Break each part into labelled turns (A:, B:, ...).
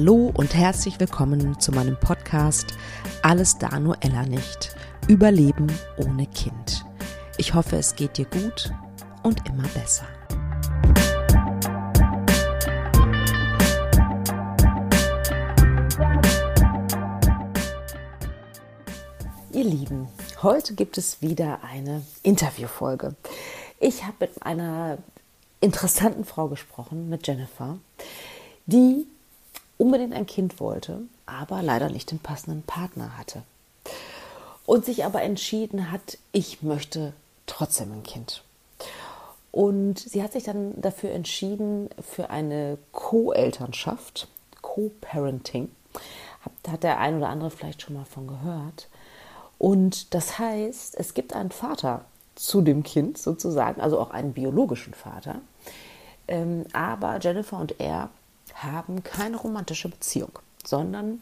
A: Hallo und herzlich willkommen zu meinem Podcast Alles da nur Ella nicht. Überleben ohne Kind. Ich hoffe, es geht dir gut und immer besser. Ihr Lieben, heute gibt es wieder eine Interviewfolge. Ich habe mit einer interessanten Frau gesprochen, mit Jennifer, die unbedingt ein Kind wollte, aber leider nicht den passenden Partner hatte. Und sich aber entschieden hat, ich möchte trotzdem ein Kind. Und sie hat sich dann dafür entschieden, für eine Co-Elternschaft, Co-Parenting. Hat der ein oder andere vielleicht schon mal von gehört. Und das heißt, es gibt einen Vater zu dem Kind sozusagen, also auch einen biologischen Vater. Ähm, aber Jennifer und er haben keine romantische Beziehung, sondern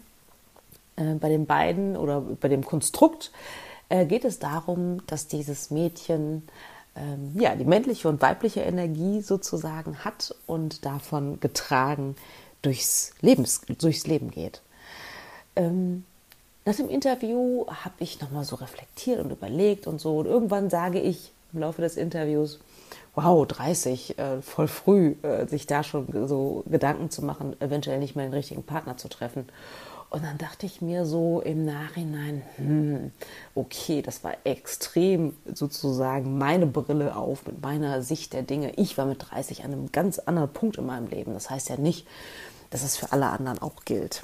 A: äh, bei den beiden oder bei dem Konstrukt äh, geht es darum, dass dieses Mädchen ähm, ja, die männliche und weibliche Energie sozusagen hat und davon getragen durchs, Lebens, durchs Leben geht. Ähm, nach dem Interview habe ich nochmal so reflektiert und überlegt und so. Und irgendwann sage ich im Laufe des Interviews, wow, 30, äh, voll früh, äh, sich da schon so Gedanken zu machen, eventuell nicht mehr den richtigen Partner zu treffen. Und dann dachte ich mir so im Nachhinein, hm, okay, das war extrem sozusagen meine Brille auf mit meiner Sicht der Dinge. Ich war mit 30 an einem ganz anderen Punkt in meinem Leben. Das heißt ja nicht, dass es für alle anderen auch gilt.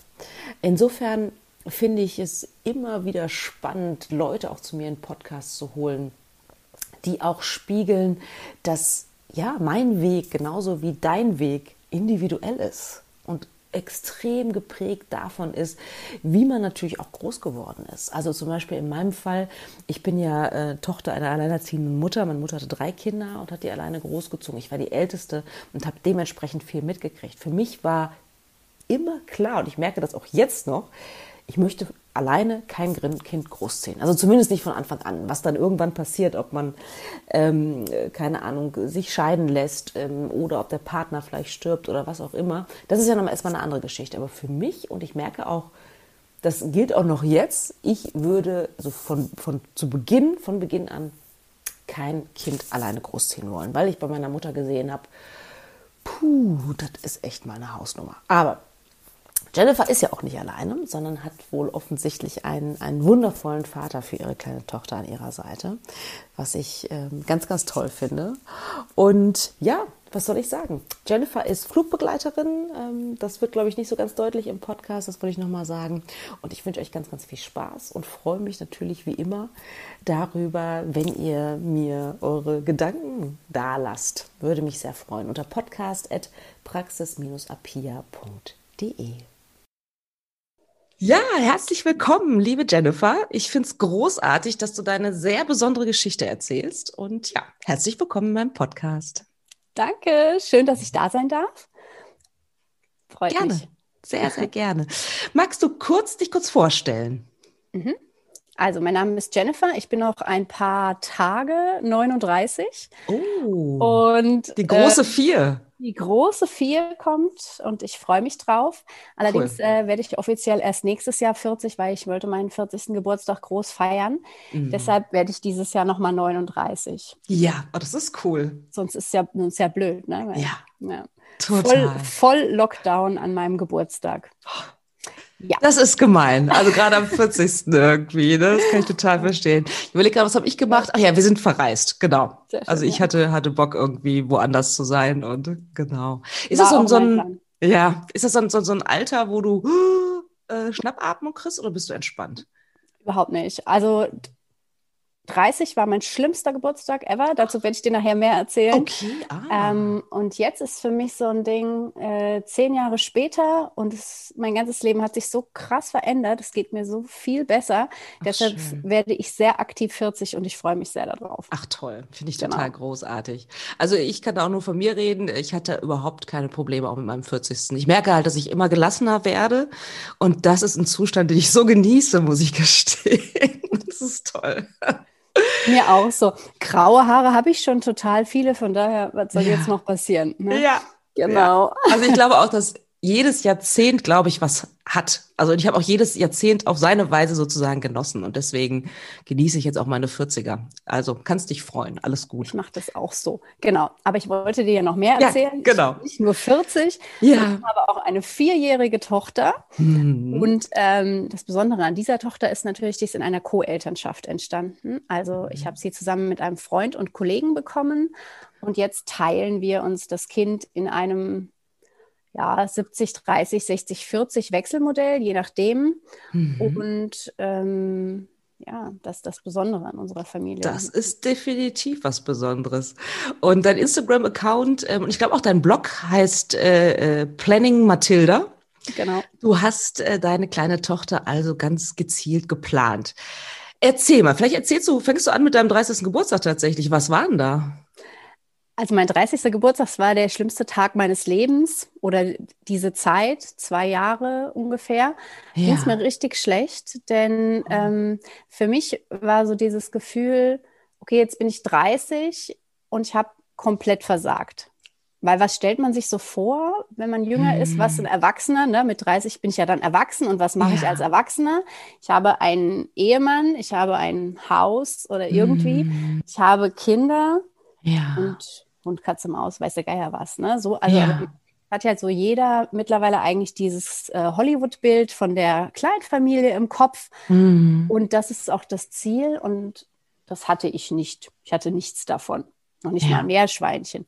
A: Insofern finde ich es immer wieder spannend, Leute auch zu mir in Podcasts zu holen, die auch spiegeln, dass ja mein Weg genauso wie dein Weg individuell ist und extrem geprägt davon ist, wie man natürlich auch groß geworden ist. Also zum Beispiel in meinem Fall, ich bin ja äh, Tochter einer alleinerziehenden Mutter. Meine Mutter hatte drei Kinder und hat die alleine großgezogen. Ich war die Älteste und habe dementsprechend viel mitgekriegt. Für mich war immer klar, und ich merke das auch jetzt noch, ich möchte alleine kein Kind großziehen. Also zumindest nicht von Anfang an. Was dann irgendwann passiert, ob man, ähm, keine Ahnung, sich scheiden lässt ähm, oder ob der Partner vielleicht stirbt oder was auch immer, das ist ja nochmal erstmal eine andere Geschichte. Aber für mich, und ich merke auch, das gilt auch noch jetzt, ich würde also von, von zu Beginn, von Beginn an kein Kind alleine großziehen wollen, weil ich bei meiner Mutter gesehen habe, puh, das ist echt meine Hausnummer. Aber Jennifer ist ja auch nicht alleine, sondern hat wohl offensichtlich einen, einen wundervollen Vater für ihre kleine Tochter an ihrer Seite, was ich ähm, ganz, ganz toll finde. Und ja, was soll ich sagen? Jennifer ist Flugbegleiterin. Ähm, das wird, glaube ich, nicht so ganz deutlich im Podcast, das wollte ich nochmal sagen. Und ich wünsche euch ganz, ganz viel Spaß und freue mich natürlich wie immer darüber, wenn ihr mir eure Gedanken da lasst. Würde mich sehr freuen. Unter podcast.praxis-apia.de. Ja, herzlich willkommen, liebe Jennifer. Ich finde es großartig, dass du deine sehr besondere Geschichte erzählst. Und ja, herzlich willkommen in meinem Podcast.
B: Danke, schön, dass ich da sein darf.
A: Freut gerne. mich. Sehr, sehr gerne. Magst du kurz dich kurz vorstellen?
B: Mhm. Also, mein Name ist Jennifer. Ich bin noch ein paar Tage 39.
A: Oh. Und die große äh, Vier.
B: Die große Vier kommt und ich freue mich drauf. Allerdings cool. äh, werde ich offiziell erst nächstes Jahr 40, weil ich wollte meinen 40. Geburtstag groß feiern. Mhm. Deshalb werde ich dieses Jahr nochmal 39.
A: Ja, oh, das ist cool.
B: Sonst ist es ja, sonst ja blöd, ne?
A: Weil, ja. ja.
B: Total. Voll, voll Lockdown an meinem Geburtstag.
A: Oh. Ja. Das ist gemein. Also gerade am 40. irgendwie. Ne? Das kann ich total verstehen. Ich überlege gerade, was habe ich gemacht? Ach ja, wir sind verreist, genau. Schön, also ich hatte, hatte Bock, irgendwie woanders zu sein und genau. Ist War das so, so ein, ja, ist das so, so, so ein Alter, wo du äh, Schnappatmung kriegst oder bist du entspannt?
B: Überhaupt nicht. Also 30 war mein schlimmster Geburtstag ever. Dazu werde ich dir nachher mehr erzählen.
A: Okay. Ah.
B: Ähm, und jetzt ist für mich so ein Ding, äh, zehn Jahre später und es, mein ganzes Leben hat sich so krass verändert. Es geht mir so viel besser. Ach, Deshalb schön. werde ich sehr aktiv 40 und ich freue mich sehr darauf.
A: Ach toll, finde ich genau. total großartig. Also ich kann auch nur von mir reden. Ich hatte überhaupt keine Probleme auch mit meinem 40. Ich merke halt, dass ich immer gelassener werde und das ist ein Zustand, den ich so genieße, muss ich gestehen. Das ist toll.
B: Mir auch so. Graue Haare habe ich schon total viele, von daher, was soll ja. jetzt noch passieren?
A: Ne? Ja. Genau. Ja. Also ich glaube auch, dass jedes Jahrzehnt, glaube ich, was hat. Also ich habe auch jedes Jahrzehnt auf seine Weise sozusagen genossen und deswegen genieße ich jetzt auch meine 40er. Also kannst dich freuen, alles gut.
B: Ich mache das auch so, genau. Aber ich wollte dir ja noch mehr erzählen. Ja,
A: genau.
B: Ich nicht nur 40, ja. ich habe auch eine vierjährige Tochter. Mhm. Und ähm, das Besondere an dieser Tochter ist natürlich, die ist in einer Co-Elternschaft entstanden. Also ich mhm. habe sie zusammen mit einem Freund und Kollegen bekommen und jetzt teilen wir uns das Kind in einem ja, 70, 30, 60, 40 Wechselmodell, je nachdem. Mhm. Und ähm, ja, das ist das Besondere an unserer Familie.
A: Das ist definitiv was Besonderes. Und dein Instagram-Account ähm, und ich glaube auch dein Blog heißt äh, äh, Planning Matilda.
B: Genau.
A: Du hast äh, deine kleine Tochter also ganz gezielt geplant. Erzähl mal, vielleicht erzählst du, fängst du an mit deinem 30. Geburtstag tatsächlich. Was war denn da?
B: Also mein 30. Geburtstag war der schlimmste Tag meines Lebens oder diese Zeit, zwei Jahre ungefähr, ja. ging es mir richtig schlecht, denn ähm, für mich war so dieses Gefühl, okay, jetzt bin ich 30 und ich habe komplett versagt. Weil was stellt man sich so vor, wenn man jünger ist, was ein mhm. Erwachsener, ne? mit 30 bin ich ja dann erwachsen und was mache ja. ich als Erwachsener? Ich habe einen Ehemann, ich habe ein Haus oder irgendwie, mm. ich habe Kinder
A: ja.
B: Und Hund, Katze, Maus, weiß der Geier was. Ne? So, also ja. hat ja so jeder mittlerweile eigentlich dieses äh, Hollywood-Bild von der Kleinfamilie im Kopf. Mhm. Und das ist auch das Ziel. Und das hatte ich nicht. Ich hatte nichts davon. Noch nicht ja. mal Meerschweinchen.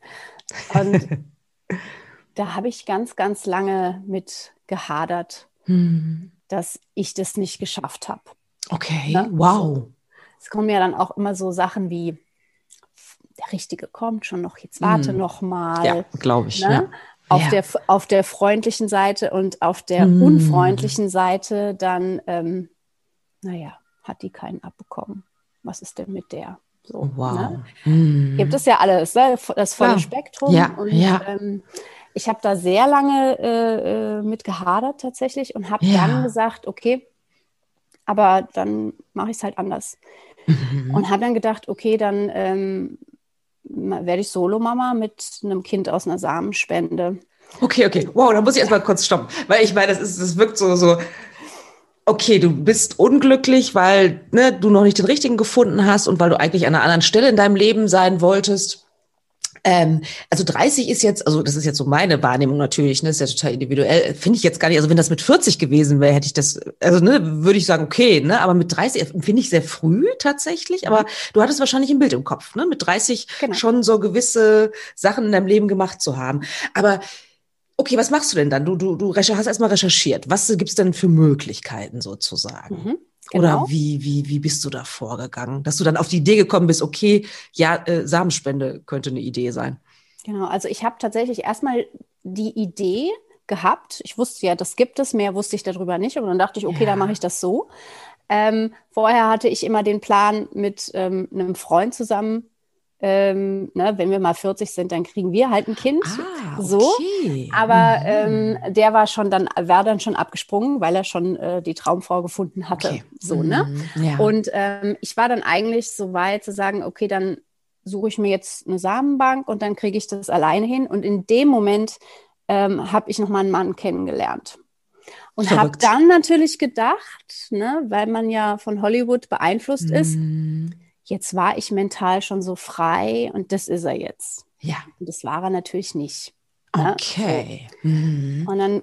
B: Und da habe ich ganz, ganz lange mit gehadert, mhm. dass ich das nicht geschafft habe.
A: Okay, ne? wow.
B: Es kommen ja dann auch immer so Sachen wie, der Richtige kommt schon noch, jetzt warte mm. noch mal.
A: Ja, glaube ich. Ne? Ja.
B: Auf,
A: ja.
B: der, auf der freundlichen Seite und auf der mm. unfreundlichen Seite dann, ähm, naja, hat die keinen abbekommen. Was ist denn mit der? So,
A: wow.
B: Ne? Mm. Gibt es ja alles, ne? das volle
A: ja.
B: Spektrum.
A: Ja.
B: Und
A: ja.
B: Ähm, ich habe da sehr lange äh, äh mit gehadert tatsächlich und habe dann gesagt, okay, aber dann mache ich es halt anders. Mhm. Und habe dann gedacht, okay, dann ähm, werde ich Solomama mit einem Kind aus einer Samenspende.
A: Okay, okay. Wow, da muss ich erstmal kurz stoppen. Weil ich meine, das, ist, das wirkt so, so, okay, du bist unglücklich, weil ne, du noch nicht den richtigen gefunden hast und weil du eigentlich an einer anderen Stelle in deinem Leben sein wolltest. Ähm, also 30 ist jetzt, also das ist jetzt so meine Wahrnehmung natürlich, ne, ist ja total individuell, finde ich jetzt gar nicht, also wenn das mit 40 gewesen wäre, hätte ich das, also ne, würde ich sagen, okay, ne, aber mit 30 finde ich sehr früh tatsächlich, aber du hattest wahrscheinlich ein Bild im Kopf, ne, mit 30 genau. schon so gewisse Sachen in deinem Leben gemacht zu haben. Aber Okay, was machst du denn dann? Du, du, du hast erstmal recherchiert. Was gibt es denn für Möglichkeiten sozusagen? Mhm. Genau. Oder wie, wie, wie bist du da vorgegangen? Dass du dann auf die Idee gekommen bist, okay, ja, äh, Samenspende könnte eine Idee sein.
B: Genau, also ich habe tatsächlich erstmal die Idee gehabt. Ich wusste ja, das gibt es, mehr wusste ich darüber nicht. Und dann dachte ich, okay, ja. dann mache ich das so. Ähm, vorher hatte ich immer den Plan, mit ähm, einem Freund zusammen ähm, ne, wenn wir mal 40 sind, dann kriegen wir halt ein Kind.
A: Ah,
B: okay. So. Aber mhm. ähm, der war schon dann, war dann schon abgesprungen, weil er schon äh, die Traumfrau gefunden hatte. Okay. So, ne?
A: Mhm. Ja.
B: Und ähm, ich war dann eigentlich so weit zu sagen, okay, dann suche ich mir jetzt eine Samenbank und dann kriege ich das alleine hin. Und in dem Moment ähm, habe ich nochmal einen Mann kennengelernt. Und habe dann natürlich gedacht, ne, weil man ja von Hollywood beeinflusst mhm. ist, jetzt war ich mental schon so frei und das ist er jetzt.
A: Ja.
B: Und das war er natürlich nicht.
A: Ne? Okay. So.
B: Mhm. Und dann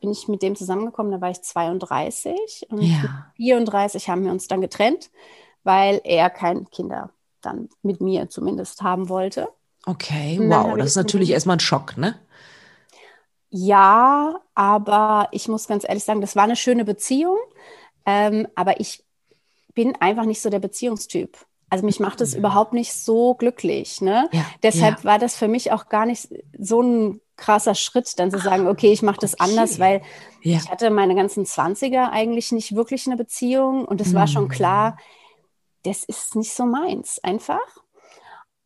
B: bin ich mit dem zusammengekommen, da war ich 32 und
A: ja.
B: 34 haben wir uns dann getrennt, weil er keine Kinder dann mit mir zumindest haben wollte.
A: Okay, wow, das ist natürlich erstmal ein Schock, ne?
B: Ja, aber ich muss ganz ehrlich sagen, das war eine schöne Beziehung, ähm, aber ich bin einfach nicht so der Beziehungstyp. Also mich macht es mhm. überhaupt nicht so glücklich. Ne?
A: Ja,
B: Deshalb
A: ja.
B: war das für mich auch gar nicht so ein krasser Schritt, dann zu sagen, okay, ich mache das okay. anders, weil ja. ich hatte meine ganzen Zwanziger eigentlich nicht wirklich eine Beziehung und es mhm. war schon mhm. klar, das ist nicht so meins, einfach.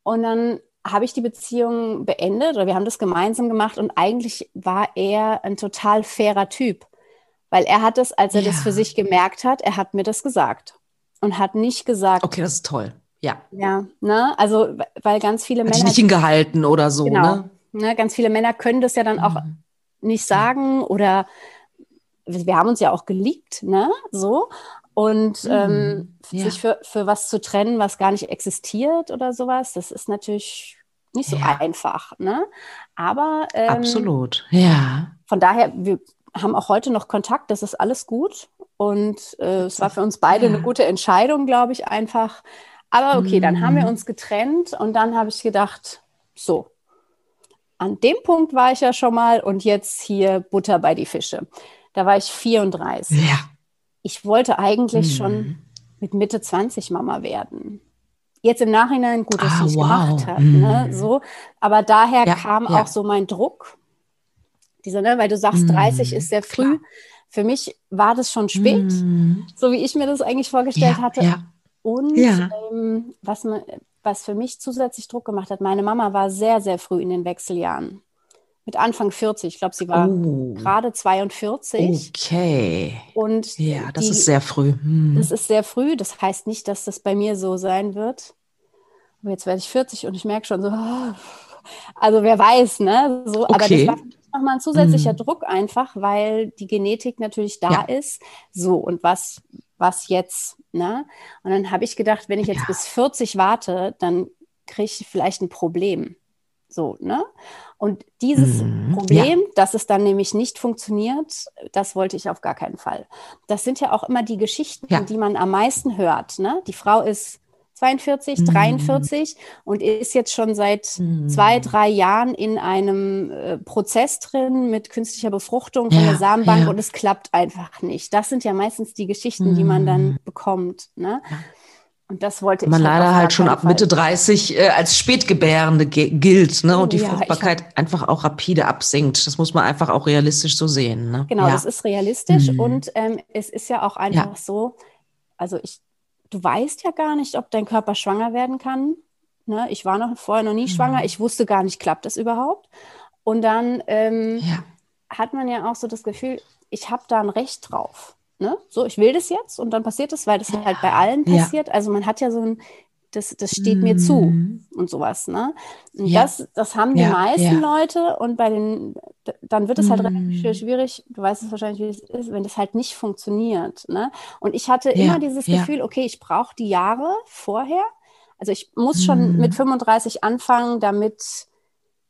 B: Und dann habe ich die Beziehung beendet oder wir haben das gemeinsam gemacht und eigentlich war er ein total fairer Typ, weil er hat das, als er das für sich gemerkt hat, er hat mir das gesagt und hat nicht gesagt.
A: Okay, das ist toll. Ja.
B: Ja, ne? Also, weil ganz viele
A: hat
B: Männer.
A: nicht hingehalten oder so,
B: genau, ne? ne? Ganz viele Männer können das ja dann auch mhm. nicht sagen oder wir haben uns ja auch geliebt, ne? So. Und ähm, mhm. ja. sich für, für was zu trennen, was gar nicht existiert oder sowas, das ist natürlich nicht so ja. einfach, ne? Aber
A: ähm, absolut, ja.
B: Von daher, wir haben auch heute noch Kontakt, das ist alles gut. Und äh, es war für uns beide eine gute Entscheidung, glaube ich, einfach. Aber okay, dann haben wir mhm. uns getrennt und dann habe ich gedacht, so, an dem Punkt war ich ja schon mal und jetzt hier Butter bei die Fische. Da war ich 34. Ja. Ich wollte eigentlich mhm. schon mit Mitte 20 Mama werden. Jetzt im Nachhinein gut, dass ah, ich wow. gemacht habe. Mhm. Ne, so. Aber daher ja, kam ja. auch so mein Druck. Dieser, ne, weil du sagst, 30 mhm. ist sehr früh. Klar. Für mich war das schon spät, mhm. so wie ich mir das eigentlich vorgestellt ja, hatte. Und ähm, was, was für mich zusätzlich Druck gemacht hat, meine Mama war sehr, sehr früh in den Wechseljahren mit Anfang 40. Ich glaube, sie war oh. gerade 42.
A: Okay.
B: Und
A: ja, das die, ist sehr früh.
B: Hm. Das ist sehr früh. Das heißt nicht, dass das bei mir so sein wird. Aber jetzt werde ich 40 und ich merke schon so, also wer weiß, ne? So, okay. aber das war nochmal ein zusätzlicher hm. Druck einfach, weil die Genetik natürlich da ja. ist. So, und was, was jetzt, ne? Und dann habe ich gedacht, wenn ich jetzt ja. bis 40 warte, dann kriege ich vielleicht ein Problem. So, ne? Und dieses mhm, Problem, ja. dass es dann nämlich nicht funktioniert, das wollte ich auf gar keinen Fall. Das sind ja auch immer die Geschichten, ja. die man am meisten hört. Ne? Die Frau ist 42, mhm. 43 und ist jetzt schon seit mhm. zwei, drei Jahren in einem äh, Prozess drin mit künstlicher Befruchtung von ja, der Samenbank und es klappt einfach nicht. Das sind ja meistens die Geschichten, die man dann mhm. bekommt. Ne? Ja. Und das wollte
A: man ich. Man halt leider halt schon ab Mitte 30 äh, als Spätgebärende gilt, ne? Und die ja, Fruchtbarkeit hab, einfach auch rapide absinkt. Das muss man einfach auch realistisch so sehen. Ne?
B: Genau, ja. das ist realistisch. Mhm. Und ähm, es ist ja auch einfach ja. so, also ich, du weißt ja gar nicht, ob dein Körper schwanger werden kann. Ne? Ich war noch vorher noch nie mhm. schwanger. Ich wusste gar nicht, klappt das überhaupt? Und dann ähm, hat man ja auch so das Gefühl, ich habe da ein Recht drauf. Ne? So, ich will das jetzt und dann passiert es, weil das halt bei allen passiert. Ja. Also man hat ja so ein, das, das steht mm. mir zu mhm. und sowas. Ne? Und ja. das, das haben die ja, meisten Leute und bei den, dann wird es halt mm. relativ schwierig, du weißt es wahrscheinlich, wie es ist, wenn das halt nicht funktioniert. Ne? Und ich hatte immer dieses Gefühl, okay, ich brauche die Jahre vorher. Also ich muss schon mm. mit 35 anfangen, damit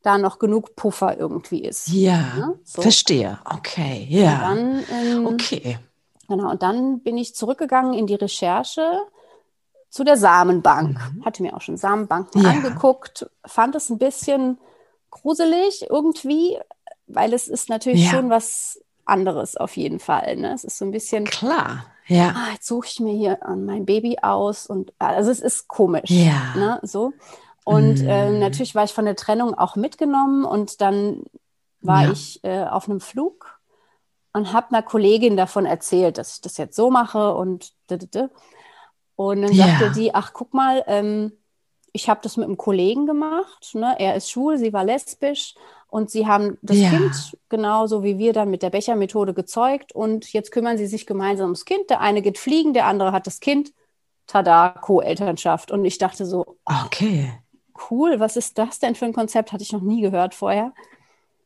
B: da noch genug Puffer irgendwie ist.
A: Ja, ne? so. verstehe. Okay, ja. Dann, ähm, okay.
B: Genau, und dann bin ich zurückgegangen in die Recherche zu der Samenbank. Mhm. Hatte mir auch schon Samenbanken ja. angeguckt, fand es ein bisschen gruselig irgendwie, weil es ist natürlich ja. schon was anderes auf jeden Fall. Ne? Es ist so ein bisschen.
A: Klar, ja.
B: Ah, jetzt suche ich mir hier mein Baby aus und also es ist komisch.
A: Ja.
B: Ne? So. Und mhm. äh, natürlich war ich von der Trennung auch mitgenommen und dann war ja. ich äh, auf einem Flug und habe einer Kollegin davon erzählt, dass ich das jetzt so mache und und dann sagte ja. die, ach guck mal, ähm, ich habe das mit einem Kollegen gemacht, ne? er ist schwul, sie war lesbisch und sie haben das ja. Kind genauso wie wir dann mit der Bechermethode gezeugt und jetzt kümmern sie sich gemeinsam ums Kind. Der eine geht fliegen, der andere hat das Kind. Tada, Co-Elternschaft. Und ich dachte so,
A: okay.
B: Cool, was ist das denn für ein Konzept? Hatte ich noch nie gehört vorher.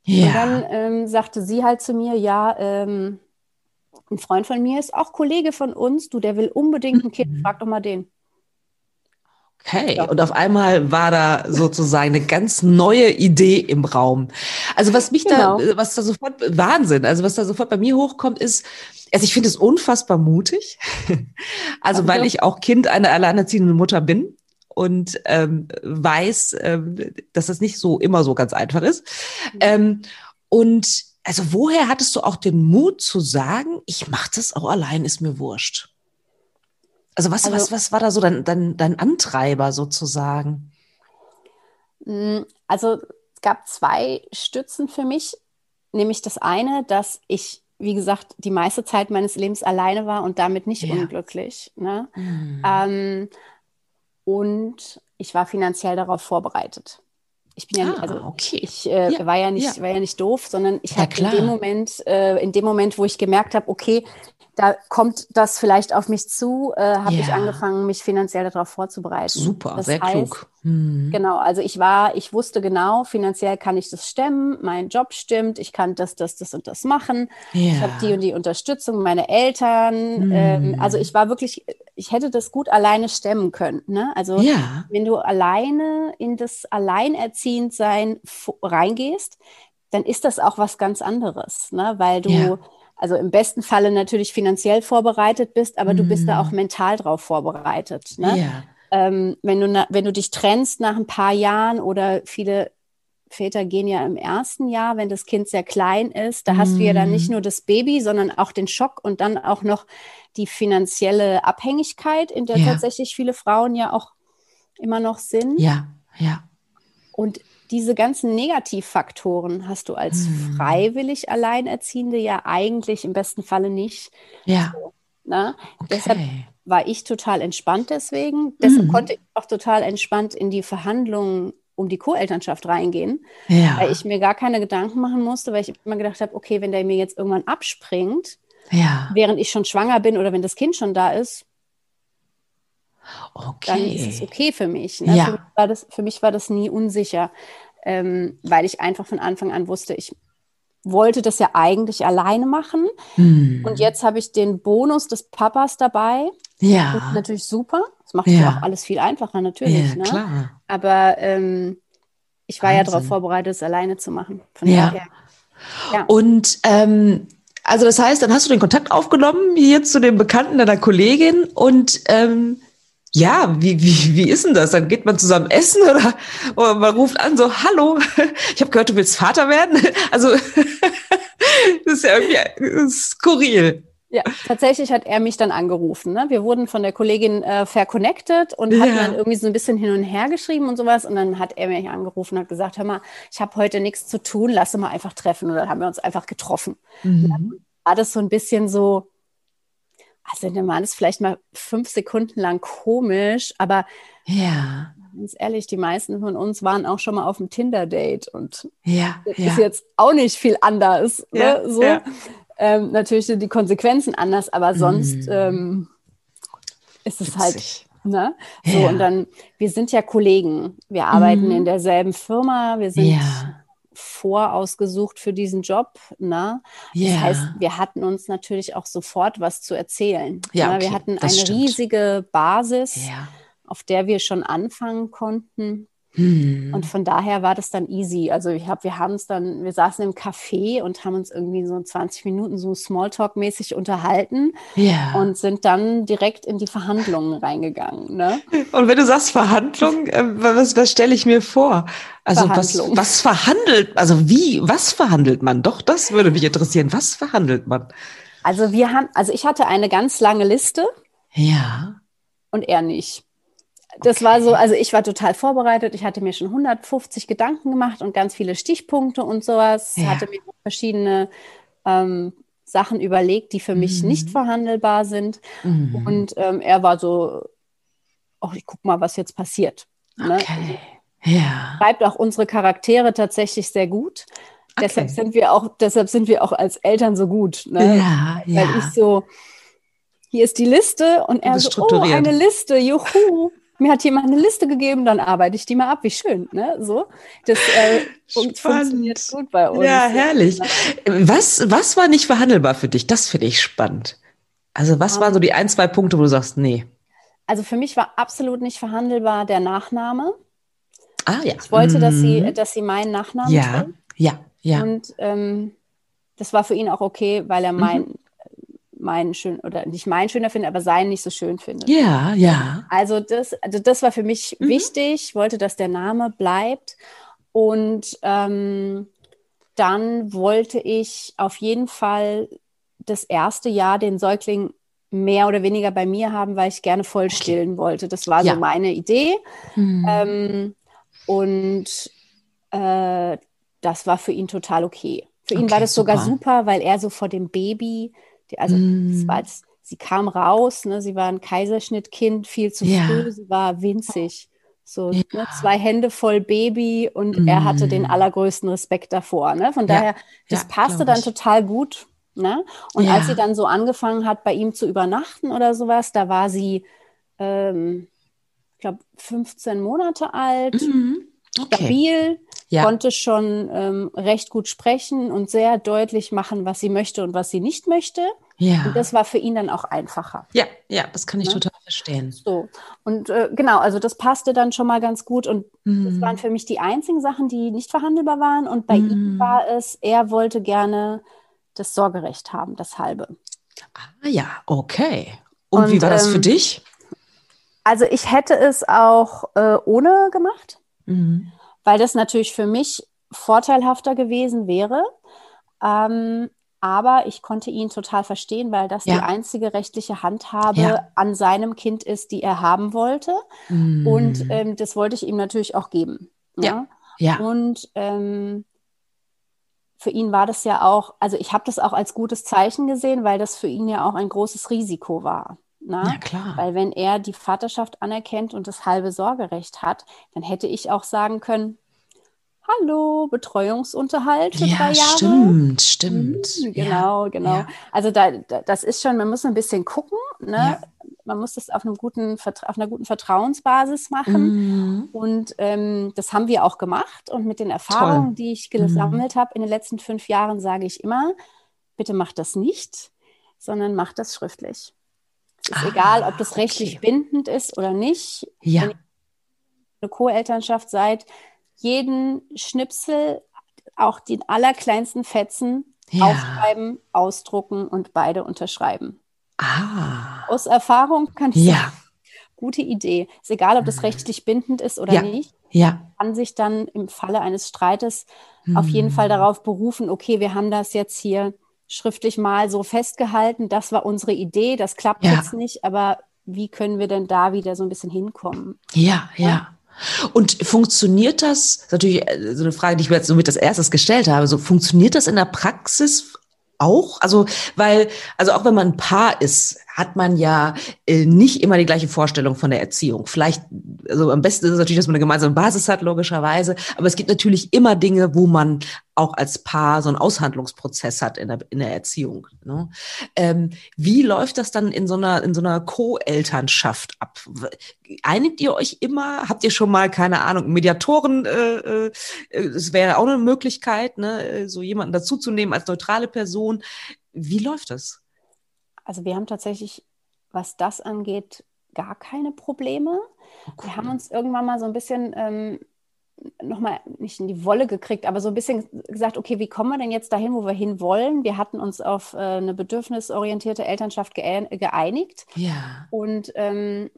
B: Ja. Und dann ähm, sagte sie halt zu mir, ja, ähm, ein Freund von mir ist auch Kollege von uns, du, der will unbedingt ein Kind, mhm. frag doch mal den.
A: Okay, und auf einmal war da sozusagen eine ganz neue Idee im Raum. Also was mich genau. da, was da sofort, Wahnsinn, also was da sofort bei mir hochkommt, ist, also ich finde es unfassbar mutig. Also weil ich auch Kind einer alleinerziehenden Mutter bin und ähm, weiß, ähm, dass das nicht so immer so ganz einfach ist. Mhm. Ähm, und also woher hattest du auch den Mut zu sagen, ich mache das auch allein, ist mir wurscht? Also was, also, was, was war da so dein, dein, dein Antreiber sozusagen?
B: Mm, also es gab zwei Stützen für mich, nämlich das eine, dass ich wie gesagt, die meiste Zeit meines Lebens alleine war und damit nicht ja. unglücklich. Ne? Mhm. Ähm, und ich war finanziell darauf vorbereitet. Ich bin ja, ah, also okay. ich äh, ja. war ja nicht, ja. war ja nicht doof, sondern ich habe in dem Moment, äh, in dem Moment, wo ich gemerkt habe, okay, da kommt das vielleicht auf mich zu, äh, habe ja. ich angefangen, mich finanziell darauf vorzubereiten.
A: Super,
B: das
A: sehr
B: heißt,
A: klug.
B: Mhm. Genau, also ich war, ich wusste genau, finanziell kann ich das stemmen, mein Job stimmt, ich kann das, das, das und das machen. Ja. Ich habe die und die Unterstützung, meine Eltern. Mhm. Ähm, also ich war wirklich, ich hätte das gut alleine stemmen können. Ne? Also ja. wenn du alleine in das Alleinerziehendsein reingehst, dann ist das auch was ganz anderes, ne? weil du ja also im besten Falle natürlich finanziell vorbereitet bist, aber mm. du bist da auch mhm. mental drauf vorbereitet. Ne? Ja. Ähm, wenn, du wenn du dich trennst nach ein paar Jahren oder viele Väter gehen ja im ersten Jahr, wenn das Kind sehr klein ist, da mm. hast du ja dann nicht mhm. nur das Baby, sondern auch den Schock und dann auch noch die finanzielle Abhängigkeit, in der ja. tatsächlich viele Frauen ja auch immer noch sind.
A: Ja, ja.
B: Und diese ganzen Negativfaktoren hast du als hm. freiwillig Alleinerziehende ja eigentlich im besten Falle nicht.
A: Ja.
B: So, ne? okay. Deshalb war ich total entspannt deswegen. Deshalb hm. konnte ich auch total entspannt in die Verhandlungen um die Co-Elternschaft reingehen, ja. weil ich mir gar keine Gedanken machen musste, weil ich immer gedacht habe, okay, wenn der mir jetzt irgendwann abspringt, ja. während ich schon schwanger bin oder wenn das Kind schon da ist, okay. dann ist es okay für mich. Ne?
A: Ja.
B: Für, mich war das, für mich war das nie unsicher, ähm, weil ich einfach von Anfang an wusste, ich wollte das ja eigentlich alleine machen. Hm. Und jetzt habe ich den Bonus des Papas dabei.
A: Ja.
B: Das ist natürlich super. Das macht ja auch alles viel einfacher, natürlich. Ja, ne? klar. Aber ähm, ich war Wahnsinn. ja darauf vorbereitet, es alleine zu machen.
A: Von ja. Ja. Und ähm, also das heißt, dann hast du den Kontakt aufgenommen hier zu dem Bekannten deiner Kollegin und ähm, ja, wie, wie, wie ist denn das? Dann geht man zusammen essen oder, oder man ruft an so, hallo, ich habe gehört, du willst Vater werden. Also das ist ja irgendwie skurril.
B: Ja, tatsächlich hat er mich dann angerufen. Ne? Wir wurden von der Kollegin äh, verconnected und ja. hatten dann irgendwie so ein bisschen hin und her geschrieben und sowas. Und dann hat er mich angerufen und hat gesagt, hör mal, ich habe heute nichts zu tun, lass uns mal einfach treffen. Und dann haben wir uns einfach getroffen. Mhm. War das so ein bisschen so, also dann war das vielleicht mal fünf Sekunden lang komisch, aber
A: ja.
B: ganz ehrlich, die meisten von uns waren auch schon mal auf einem Tinder-Date und
A: ja,
B: das
A: ja.
B: ist jetzt auch nicht viel anders. Ne? Ja, so. Ja. Ähm, natürlich sind die Konsequenzen anders, aber sonst mm. ähm, ist es halt Witzig. halt. Ne? So, und dann, wir sind ja Kollegen. Wir arbeiten mm. in derselben Firma, wir sind vorausgesucht für diesen Job. Ne? Yeah. Das heißt, wir hatten uns natürlich auch sofort was zu erzählen.
A: Ja, ne?
B: okay. Wir hatten eine stimmt. riesige Basis, ja. auf der wir schon anfangen konnten. Hm. Und von daher war das dann easy. Also ich habe, wir haben es dann, wir saßen im Café und haben uns irgendwie so 20 Minuten so Smalltalk-mäßig unterhalten
A: ja.
B: und sind dann direkt in die Verhandlungen reingegangen. Ne?
A: Und wenn du sagst Verhandlungen, äh, was, was stelle ich mir vor? Also was, was verhandelt, also wie, was verhandelt man? Doch, das würde mich interessieren. Was verhandelt man?
B: Also wir haben, also ich hatte eine ganz lange Liste.
A: Ja.
B: Und er nicht das okay. war so, also ich war total vorbereitet. Ich hatte mir schon 150 Gedanken gemacht und ganz viele Stichpunkte und sowas. Ja. Hatte mir verschiedene ähm, Sachen überlegt, die für mhm. mich nicht verhandelbar sind. Mhm. Und ähm, er war so, ach, ich guck mal, was jetzt passiert.
A: Ne? Okay. Ja.
B: Schreibt auch unsere Charaktere tatsächlich sehr gut. Okay. Deshalb sind wir auch, deshalb sind wir auch als Eltern so gut. Ne?
A: Ja,
B: Weil ja. ich so, hier ist die Liste und er so, oh, eine Liste, juhu mir hat jemand eine Liste gegeben, dann arbeite ich die mal ab. Wie schön, ne? So, das äh, funktioniert gut bei uns.
A: Ja, herrlich. Was, was war nicht verhandelbar für dich? Das finde ich spannend. Also, was waren so die ein, zwei Punkte, wo du sagst, nee?
B: Also, für mich war absolut nicht verhandelbar der Nachname.
A: Ah, ja.
B: Ich wollte, dass sie, mhm. dass sie meinen Nachnamen
A: ja, trägt. Ja, ja.
B: Und ähm, das war für ihn auch okay, weil er mein, mhm meinen schön oder nicht meinen schöner findet, aber seinen nicht so schön findet.
A: Ja, ja.
B: Also das, also das war für mich mhm. wichtig. Ich wollte, dass der Name bleibt. Und ähm, dann wollte ich auf jeden Fall das erste Jahr den Säugling mehr oder weniger bei mir haben, weil ich gerne voll stillen okay. wollte. Das war ja. so meine Idee. Mhm. Ähm, und äh, das war für ihn total okay. Für ihn okay, war das sogar super, weil er so vor dem Baby die, also mm. war, sie kam raus, ne, sie war ein Kaiserschnittkind, viel zu ja. früh, sie war winzig. So ja. ne, zwei Hände voll Baby und mm. er hatte den allergrößten Respekt davor. Ne? Von daher, das passte dann total gut. Ne? Und ja. als sie dann so angefangen hat, bei ihm zu übernachten oder sowas, da war sie, ähm, ich glaube, 15 Monate alt, mhm. okay. stabil, ja. konnte schon ähm, recht gut sprechen und sehr deutlich machen, was sie möchte und was sie nicht möchte. Ja. Und das war für ihn dann auch einfacher.
A: Ja, ja, das kann ich ne? total verstehen.
B: So. Und äh, genau, also das passte dann schon mal ganz gut. Und mhm. das waren für mich die einzigen Sachen, die nicht verhandelbar waren. Und bei mhm. ihm war es, er wollte gerne das Sorgerecht haben, das halbe.
A: Ah ja, okay. Und, Und wie war das für ähm, dich?
B: Also ich hätte es auch äh, ohne gemacht, mhm. Weil das natürlich für mich vorteilhafter gewesen wäre. Ähm, aber ich konnte ihn total verstehen, weil das ja. die einzige rechtliche Handhabe ja. an seinem Kind ist, die er haben wollte. Mhm. Und ähm, das wollte ich ihm natürlich auch geben. Ja. ja. Und ähm, für ihn war das ja auch, also ich habe das auch als gutes Zeichen gesehen, weil das für ihn ja auch ein großes Risiko war. Na? Ja, klar. Weil wenn er die Vaterschaft anerkennt und das halbe Sorgerecht hat, dann hätte ich auch sagen können, Hallo, Betreuungsunterhalt für ja, drei Jahre.
A: Stimmt, stimmt.
B: Mhm, genau, ja, genau. Ja. Also da, da, das ist schon, man muss ein bisschen gucken. Ne? Man muss das auf, einem guten, auf einer guten Vertrauensbasis machen. Mhm. Und ähm, das haben wir auch gemacht. Und mit den Erfahrungen, Toll. die ich gesammelt mhm. habe in den letzten fünf Jahren, sage ich immer, bitte macht das nicht, sondern macht das schriftlich. Ist ah, egal, ob das rechtlich okay. bindend ist oder nicht. Ja. Wenn ihr eine Co-Elternschaft seid, jeden Schnipsel, auch den allerkleinsten Fetzen ja. aufschreiben, ausdrucken und beide unterschreiben. Ah. Aus Erfahrung kann ich ja. sagen, gute Idee. Ist egal, ob das rechtlich bindend ist oder ja. nicht. Ja. Kann sich dann im Falle eines Streites hm. auf jeden Fall darauf berufen, okay, wir haben das jetzt hier schriftlich mal so festgehalten, das war unsere Idee, das klappt ja. jetzt nicht, aber wie können wir denn da wieder so ein bisschen hinkommen?
A: Ja, ja. ja. Und funktioniert das, das ist natürlich äh, so eine Frage, die ich mir jetzt so mit als erstes gestellt habe, so funktioniert das in der Praxis auch? Also, weil, also auch wenn man ein Paar ist, hat man ja äh, nicht immer die gleiche Vorstellung von der Erziehung. Vielleicht, also am besten ist es natürlich, dass man eine gemeinsame Basis hat, logischerweise. Aber es gibt natürlich immer Dinge, wo man auch als Paar so einen Aushandlungsprozess hat in der, in der Erziehung. Ne? Ähm, wie läuft das dann in so einer, in so einer Co-Elternschaft ab? Einigt ihr euch immer? Habt ihr schon mal, keine Ahnung, Mediatoren? Äh, äh, es wäre auch eine Möglichkeit, ne? so jemanden dazuzunehmen als neutrale Person. Wie läuft das?
B: Also wir haben tatsächlich, was das angeht, gar keine Probleme. Okay. Oh, wir haben uns irgendwann mal so ein bisschen ähm, nochmal nicht in die Wolle gekriegt, aber so ein bisschen gesagt, okay, wie kommen wir denn jetzt dahin, wo wir hin wollen? Wir hatten uns auf äh, eine bedürfnisorientierte Elternschaft geeinigt ja. und ähm,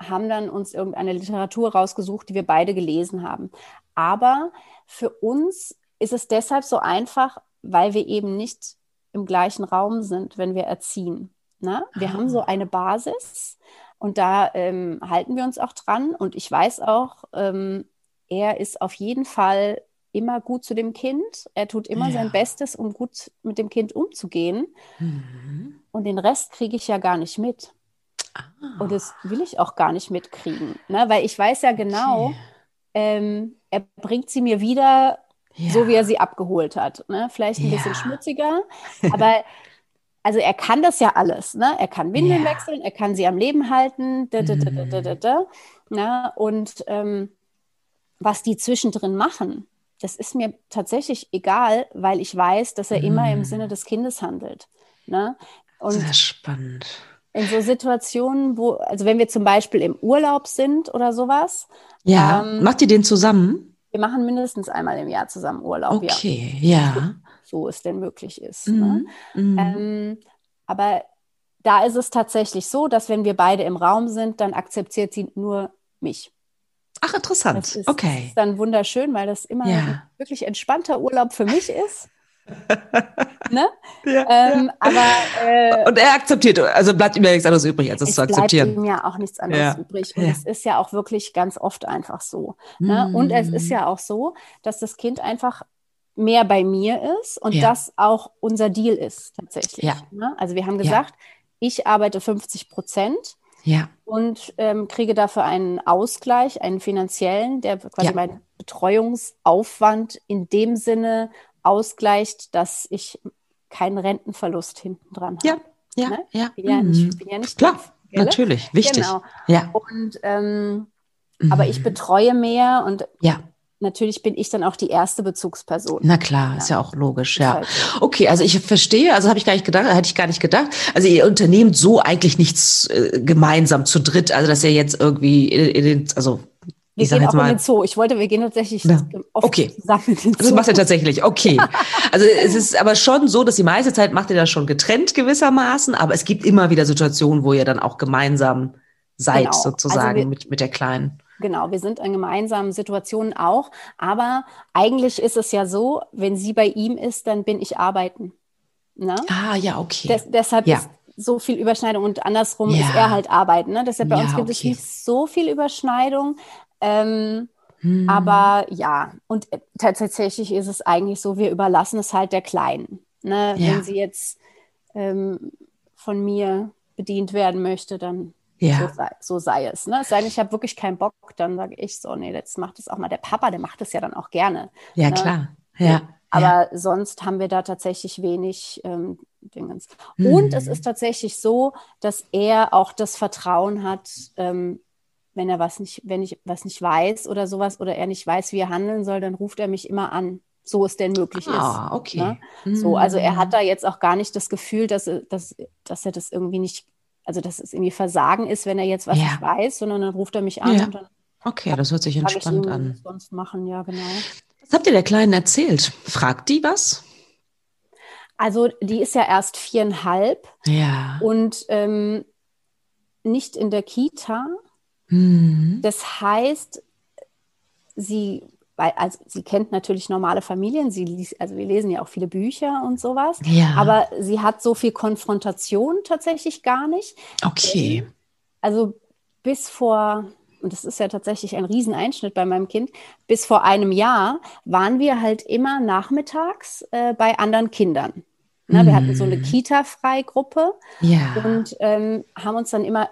B: haben dann uns irgendeine Literatur rausgesucht, die wir beide gelesen haben. Aber für uns ist es deshalb so einfach, weil wir eben nicht im gleichen Raum sind, wenn wir erziehen. Na? Ne? Wir ah. haben so eine Basis und da ähm, halten wir uns auch dran. Und ich weiß auch, ähm, er ist auf jeden Fall immer gut zu dem Kind. Er tut immer ja. sein Bestes, um gut mit dem Kind umzugehen. Mhm. Und den Rest kriege ich ja gar nicht mit. Ah. Und das will ich auch gar nicht mitkriegen, ne? weil ich weiß ja genau, okay. ähm, er bringt sie mir wieder ja. so, wie er sie abgeholt hat. Ne? Vielleicht ein ja. bisschen schmutziger, aber also er kann das ja alles. Ne? Er kann Windeln wechseln, er kann sie am Leben halten. Da, da, da? Und ähm, was die zwischendrin machen, das ist mir tatsächlich egal, weil ich weiß, dass er mm. immer im Sinne mm. des Kindes handelt. Ne?
A: Und Sehr spannend.
B: In so Situationen, wo, also wenn wir zum Beispiel im Urlaub sind oder sowas.
A: Ja, ähm, macht ihr den zusammen?
B: Wir machen mindestens einmal im Jahr zusammen Urlaub.
A: Okay, ja. ja.
B: So es denn möglich ist. Mm. Ne? Mm. Ähm, aber da ist es tatsächlich so, dass wenn wir beide im Raum sind, dann akzeptiert sie nur mich.
A: Ach, interessant.
B: Das ist,
A: okay.
B: Das ist dann wunderschön, weil das immer ja. wirklich entspannter Urlaub für mich ist. Ne? Ja, ähm, ja. Aber äh,
A: und er akzeptiert, also bleibt ihm ja nichts anderes übrig, als es, zu akzeptieren. Es
B: bleibt ihm ja auch nichts anderes ja. übrig. Und es ist ja auch wirklich ganz oft einfach so. Ne? Mm. Und es ist ja auch so, dass das Kind einfach mehr bei mir ist und das auch unser Deal ist tatsächlich. Ne? Also wir haben gesagt, ich arbeite 50 Prozent ja. Und ähm, kriege dafür einen Ausgleich, einen finanziellen, der quasi ja. meinen Betreuungsaufwand in dem Sinne ausgleicht, dass ich keinen Rentenverlust hinten dran
A: habe. Ja, ja, ne?
B: ja. Bin ja nicht, mhm. bin ja nicht
A: Klar, tief, natürlich, wichtig. Genau. Ja.
B: Und, ähm, mhm. aber ich betreue mehr und
A: ja
B: natürlich bin ich dann auch die erste Bezugsperson.
A: Na klar, ja. ist ja auch logisch, ja. Halt okay, also ich verstehe, also habe ich gar nicht gedacht, hätte ich gar nicht gedacht. Also ihr unternehmt so eigentlich nichts äh, gemeinsam zu dritt, also dass ihr jetzt irgendwie in, in den, also
B: wir ich gehen auch mal, in den Zoo. Ich wollte, wir gehen tatsächlich
A: ja. oft okay. zusammen in den Zoo. Das macht ihr tatsächlich, okay. also es ist aber schon so, dass die meiste Zeit macht ihr das schon getrennt gewissermaßen, aber es gibt immer wieder Situationen, wo ihr dann auch gemeinsam seid, genau. sozusagen, also wir, mit, mit der Kleinen.
B: Genau, wir sind in gemeinsamen Situationen auch. Aber eigentlich ist es ja so, wenn sie bei ihm ist, dann bin ich arbeiten.
A: Ne? Ah, ja, okay.
B: Des, deshalb ja. ist so viel Überschneidung und andersrum ja. ist er halt arbeiten. Ne? Deshalb bei ja, uns gibt okay. es nicht so viel Überschneidung. Ähm, hm. Aber ja, und äh, tatsächlich ist es eigentlich so, wir überlassen es halt der Kleinen. Ne? Wenn sie jetzt ähm, von mir bedient werden möchte, dann
A: ja.
B: So, sei, so sei es. Ne? Es sei denn, ich habe wirklich keinen Bock, dann sage ich so, nee, jetzt macht es auch mal der Papa, der macht es ja dann auch gerne.
A: Ja, ne? klar. Ja.
B: Aber ja. sonst haben wir da tatsächlich wenig ähm, Dingens. Mhm. Und es ist tatsächlich so, dass er auch das Vertrauen hat, ähm, wenn er was nicht, wenn ich was nicht weiß oder sowas oder er nicht weiß, wie er handeln soll, dann ruft er mich immer an so es denn möglich
A: ah,
B: ist.
A: okay.
B: Ne? So, also er hat mhm. da jetzt auch gar nicht das Gefühl, dass, dass, dass er das irgendwie nicht also dass es irgendwie Versagen ist, wenn er jetzt was ja. nicht weiß, sondern dann ruft er mich an
A: ja.
B: und dann.
A: Okay, das hört sich entspannt ihm, an.
B: Sonst machen, ja, genau.
A: Was habt ihr der Kleinen erzählt? Fragt die was?
B: Also die ist ja erst viereinhalb
A: ja.
B: und ähm, nicht in der Kita.
A: Mhm.
B: Das heißt, sie weil also sie kennt natürlich normale Familien, sie liest, also wir lesen ja auch viele Bücher und sowas,
A: ja.
B: aber sie hat so viel Konfrontation tatsächlich gar nicht.
A: Okay.
B: Also bis vor, und das ist ja tatsächlich ein Rieseneinschnitt bei meinem Kind, bis vor einem Jahr waren wir halt immer nachmittags äh, bei anderen Kindern. Na, wir hatten so eine mhm. Kita-Freigruppe
A: ja.
B: und ähm, haben uns dann immer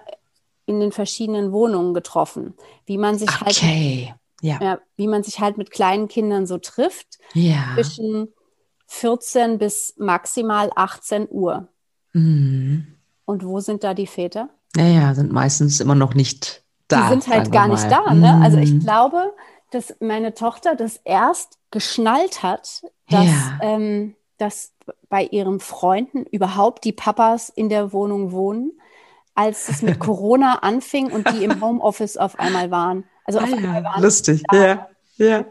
B: in den verschiedenen Wohnungen getroffen, wie man sich
A: halt okay. halt ja.
B: ja. Wie man sich halt mit kleinen Kindern so trifft.
A: Ja.
B: Zwischen 14 bis maximal 18 Uhr.
A: Mhm.
B: Und wo sind da die Väter?
A: Naja, sind meistens immer noch nicht da.
B: Die sind halt gar nicht da. Ne? Also ich mhm. glaube, dass meine Tochter das erst geschnallt hat, dass, ja. ähm, dass bei ihren Freunden überhaupt die Papas in der Wohnung wohnen, als es mit Corona anfing und die im Homeoffice auf einmal waren. Also
A: ah, ja, lustig, ja, ja.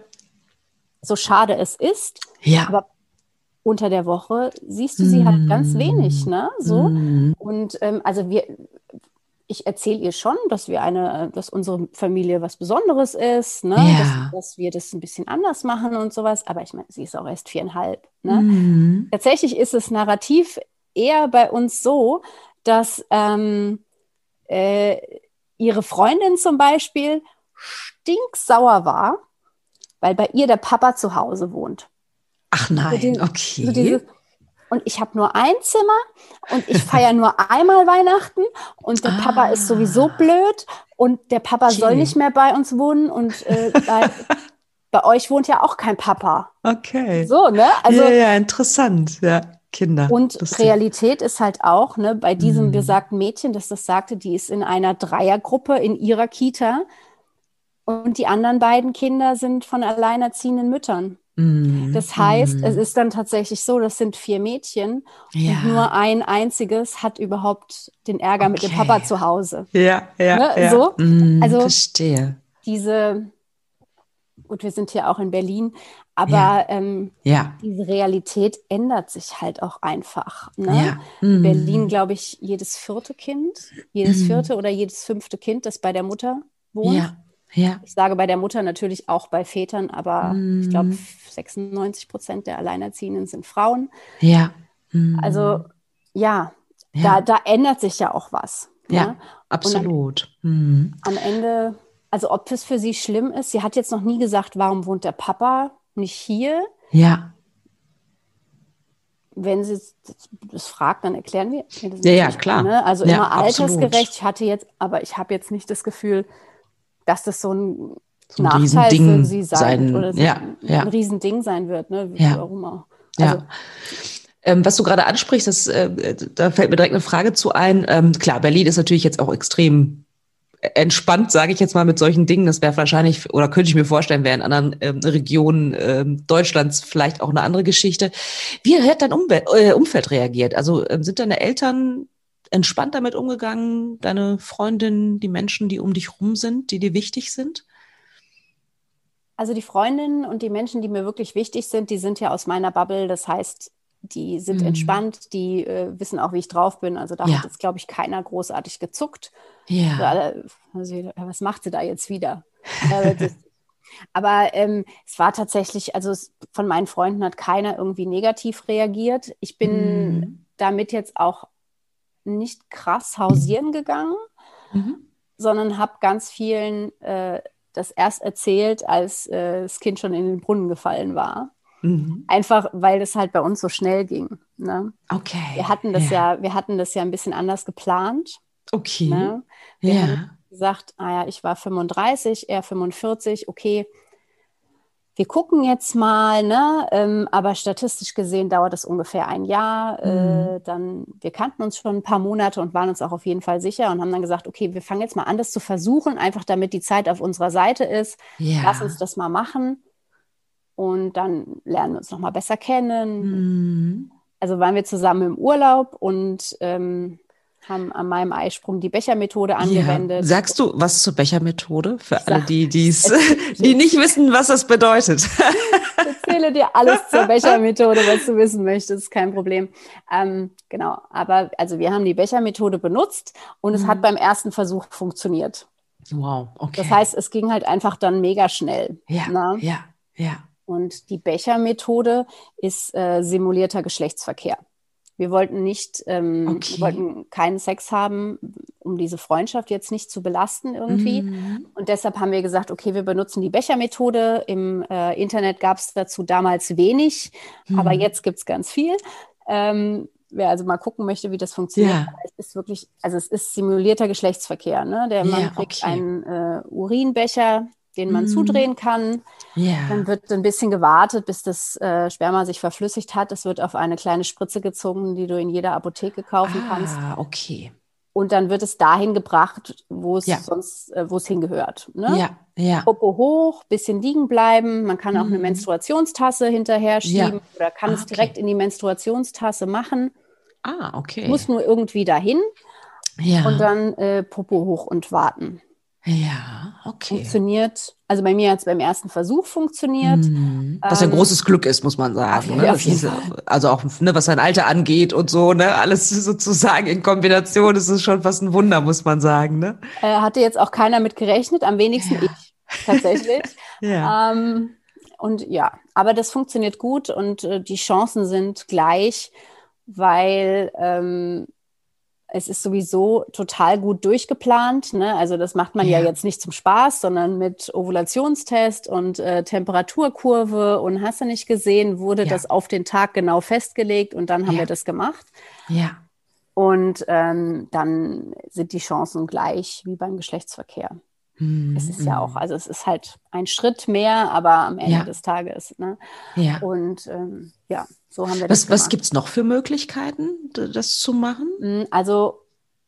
B: So schade es ist,
A: ja.
B: aber unter der Woche siehst du sie mm. halt ganz wenig, ne? So.
A: Mm.
B: Und ähm, also wir, ich erzähle ihr schon, dass wir eine, dass unsere Familie was Besonderes ist, ne?
A: Ja.
B: Dass, dass, wir das ein bisschen anders machen und sowas. Aber ich meine, sie ist auch erst viereinhalb. Ne?
A: Mm.
B: Tatsächlich ist es narrativ eher bei uns so, dass ähm, äh, ihre Freundin zum Beispiel stinksauer war, weil bei ihr der Papa zu Hause wohnt.
A: Ach nein, so okay.
B: So dieses, und ich habe nur ein Zimmer und ich feiere nur einmal Weihnachten und der ah. Papa ist sowieso blöd und der Papa okay. soll nicht mehr bei uns wohnen und äh, bei, bei, euch wohnt ja auch kein Papa.
A: Okay.
B: So, ne?
A: Also, ja, ja, interessant, ja. Kinder.
B: Und Realität ist halt auch, ne, bei diesem mm. besagten Mädchen, das das sagte, die ist in einer Dreiergruppe in ihrer Kita und die anderen beiden Kinder sind von alleinerziehenden Müttern.
A: Mm,
B: das heißt, mm. es ist dann tatsächlich so, das sind vier Mädchen
A: ja.
B: und nur ein einziges hat überhaupt den Ärger okay. mit dem Papa zu Hause.
A: Ja, ja.
B: Ne?
A: ja.
B: So?
A: Mm, also verstehe.
B: diese, gut, wir sind hier auch in Berlin, aber
A: ja.
B: Ähm,
A: ja.
B: diese Realität ändert sich halt auch einfach. Ne?
A: Ja.
B: In Berlin, glaube ich, jedes vierte Kind, jedes vierte oder jedes fünfte Kind, das bei der Mutter wohnt. Ich sage bei der Mutter natürlich auch bei Vätern, aber mm. ich glaube, 96 Prozent der Alleinerziehenden sind Frauen.
A: Ja.
B: Also ja, ja, Da, da ändert sich ja auch was.
A: Ja, ne? absolut. Am,
B: am Ende, also ob es für sie schlimm ist, sie hat jetzt noch nie gesagt, warum wohnt der Papa nicht hier?
A: Ja.
B: Wenn sie das fragt, dann erklären wir.
A: Ja, ja, klar.
B: Ne? Also
A: ja,
B: immer altersgerecht. Absolut. Ich hatte jetzt, aber ich habe jetzt nicht das Gefühl, dass das so ein, so ein Nachteil für sie sein, sein oder
A: ja,
B: ein,
A: ja.
B: ein Riesending sein wird, ne?
A: Ja.
B: Warum auch.
A: Also, ja. Ähm, was du gerade ansprichst, das, äh, da fällt mir direkt eine Frage zu ein. Ähm, klar, Berlin ist natürlich jetzt auch extrem entspannt, sage ich jetzt mal, mit solchen Dingen. Das wäre wahrscheinlich, oder könnte ich mir vorstellen, wäre in anderen ähm, Regionen ähm, Deutschlands vielleicht auch eine andere Geschichte. Wie hat dein Umwelt, äh, Umfeld reagiert? Also ähm, sind deine Eltern entspannt damit umgegangen? Deine Freundin, die Menschen, die um dich rum sind, die dir wichtig sind?
B: Also die Freundinnen und die Menschen, die mir wirklich wichtig sind, die sind ja aus meiner Bubble. Das heißt, die sind mhm. entspannt, die äh, wissen auch, wie ich drauf bin. Also da ja. hat jetzt, glaube ich, keiner großartig gezuckt. Ja. Also, also, was macht sie da jetzt wieder? Aber ähm, es war tatsächlich, also es, von meinen Freunden hat keiner irgendwie negativ reagiert. Ich bin mhm. damit jetzt auch nicht krass hausieren gegangen, mhm. sondern habe ganz vielen äh, das erst erzählt, als äh, das Kind schon in den Brunnen gefallen war. Mhm. Einfach, weil das halt bei uns so schnell ging. Ne?
A: Okay.
B: Wir hatten das ja. ja. wir hatten das ja ein bisschen anders geplant.
A: Okay.
B: Ne? Wir ja. haben gesagt, ah ja, ich war 35, er 45, okay, wir gucken jetzt mal, ne? Ähm, aber statistisch gesehen dauert das ungefähr ein Jahr. Äh, mhm. Äh, dann, wir kannten uns schon ein paar Monate und waren uns auch auf jeden Fall sicher und haben dann gesagt, okay, wir fangen jetzt mal an, das zu versuchen, einfach damit die Zeit auf unserer Seite ist. Ja. Lass uns das mal machen und dann lernen wir uns noch mal besser kennen. Mhm. Also waren wir zusammen im Urlaub und ähm, haben an meinem Eisprung die Bechermethode angewendet.
A: Ja. Sagst du was zur Bechermethode für alle, die die's, die nicht wissen, was das bedeutet?
B: Ich erzähle dir alles zur Bechermethode, was du wissen möchtest, kein Problem. Ähm, genau, aber also wir haben die Bechermethode benutzt und mhm. es hat mhm. beim ersten Versuch funktioniert.
A: Wow, okay.
B: Das heißt, es ging halt einfach dann mega schnell.
A: Ja,
B: ne?
A: ja, ja.
B: Und die Bechermethode ist äh, simulierter Geschlechtsverkehr. Wir wollten nicht, ähm, okay. wir wollten keinen Sex haben, um diese Freundschaft jetzt nicht zu belasten irgendwie. Mhm. Und deshalb haben wir gesagt, okay, wir benutzen die Bechermethode. Im äh, Internet gab es dazu damals wenig, mhm. aber jetzt gibt es ganz viel. Ähm, wer also mal gucken möchte, wie das funktioniert, ja. es ist wirklich, also es ist simulierter Geschlechtsverkehr. Ne? Der Mann ja, kriegt okay. einen äh, Urinbecher, den man mhm. zudrehen kann. Yeah. Dann wird ein bisschen gewartet, bis das äh, Sperma sich verflüssigt hat. Es wird auf eine kleine Spritze gezogen, die du in jeder Apotheke kaufen
A: ah,
B: kannst.
A: okay.
B: Und dann wird es dahin gebracht, wo es ja. sonst, äh, wo es hingehört. Ne?
A: Ja, ja.
B: Popo hoch, bisschen liegen bleiben. Man kann auch eine mhm. Menstruationstasse hinterher schieben ja. oder kann ah, es direkt okay. in die Menstruationstasse machen.
A: Ah, okay.
B: Muss nur irgendwie dahin.
A: Ja.
B: Und dann äh, Popo hoch und warten.
A: Ja, okay.
B: Funktioniert, also bei mir hat es beim ersten Versuch funktioniert.
A: Mhm. Was ein ähm, großes Glück ist, muss man sagen. Ne? Ist, also auch, ne, was sein Alter angeht und so, ne, alles sozusagen in Kombination ist es schon fast ein Wunder, muss man sagen. Ne?
B: Äh, hatte jetzt auch keiner mit gerechnet, am wenigsten ja. ich tatsächlich.
A: ja.
B: Ähm, und ja, aber das funktioniert gut und äh, die Chancen sind gleich, weil ähm, es ist sowieso total gut durchgeplant. Ne? Also das macht man ja. ja. jetzt nicht zum Spaß, sondern mit Ovulationstest und äh, Temperaturkurve und hast du nicht gesehen, wurde ja. das auf den Tag genau festgelegt und dann haben ja. wir das gemacht.
A: Ja.
B: Und ähm, dann sind die Chancen gleich wie beim Geschlechtsverkehr. Mhm. Es ist ja auch, mhm. also es ist halt ein Schritt mehr, aber am Ende des Tages. Ne?
A: Ja.
B: Und ähm, ja, so haben wir
A: das. Was, was gibt es noch für Möglichkeiten, das zu machen?
B: Hm, also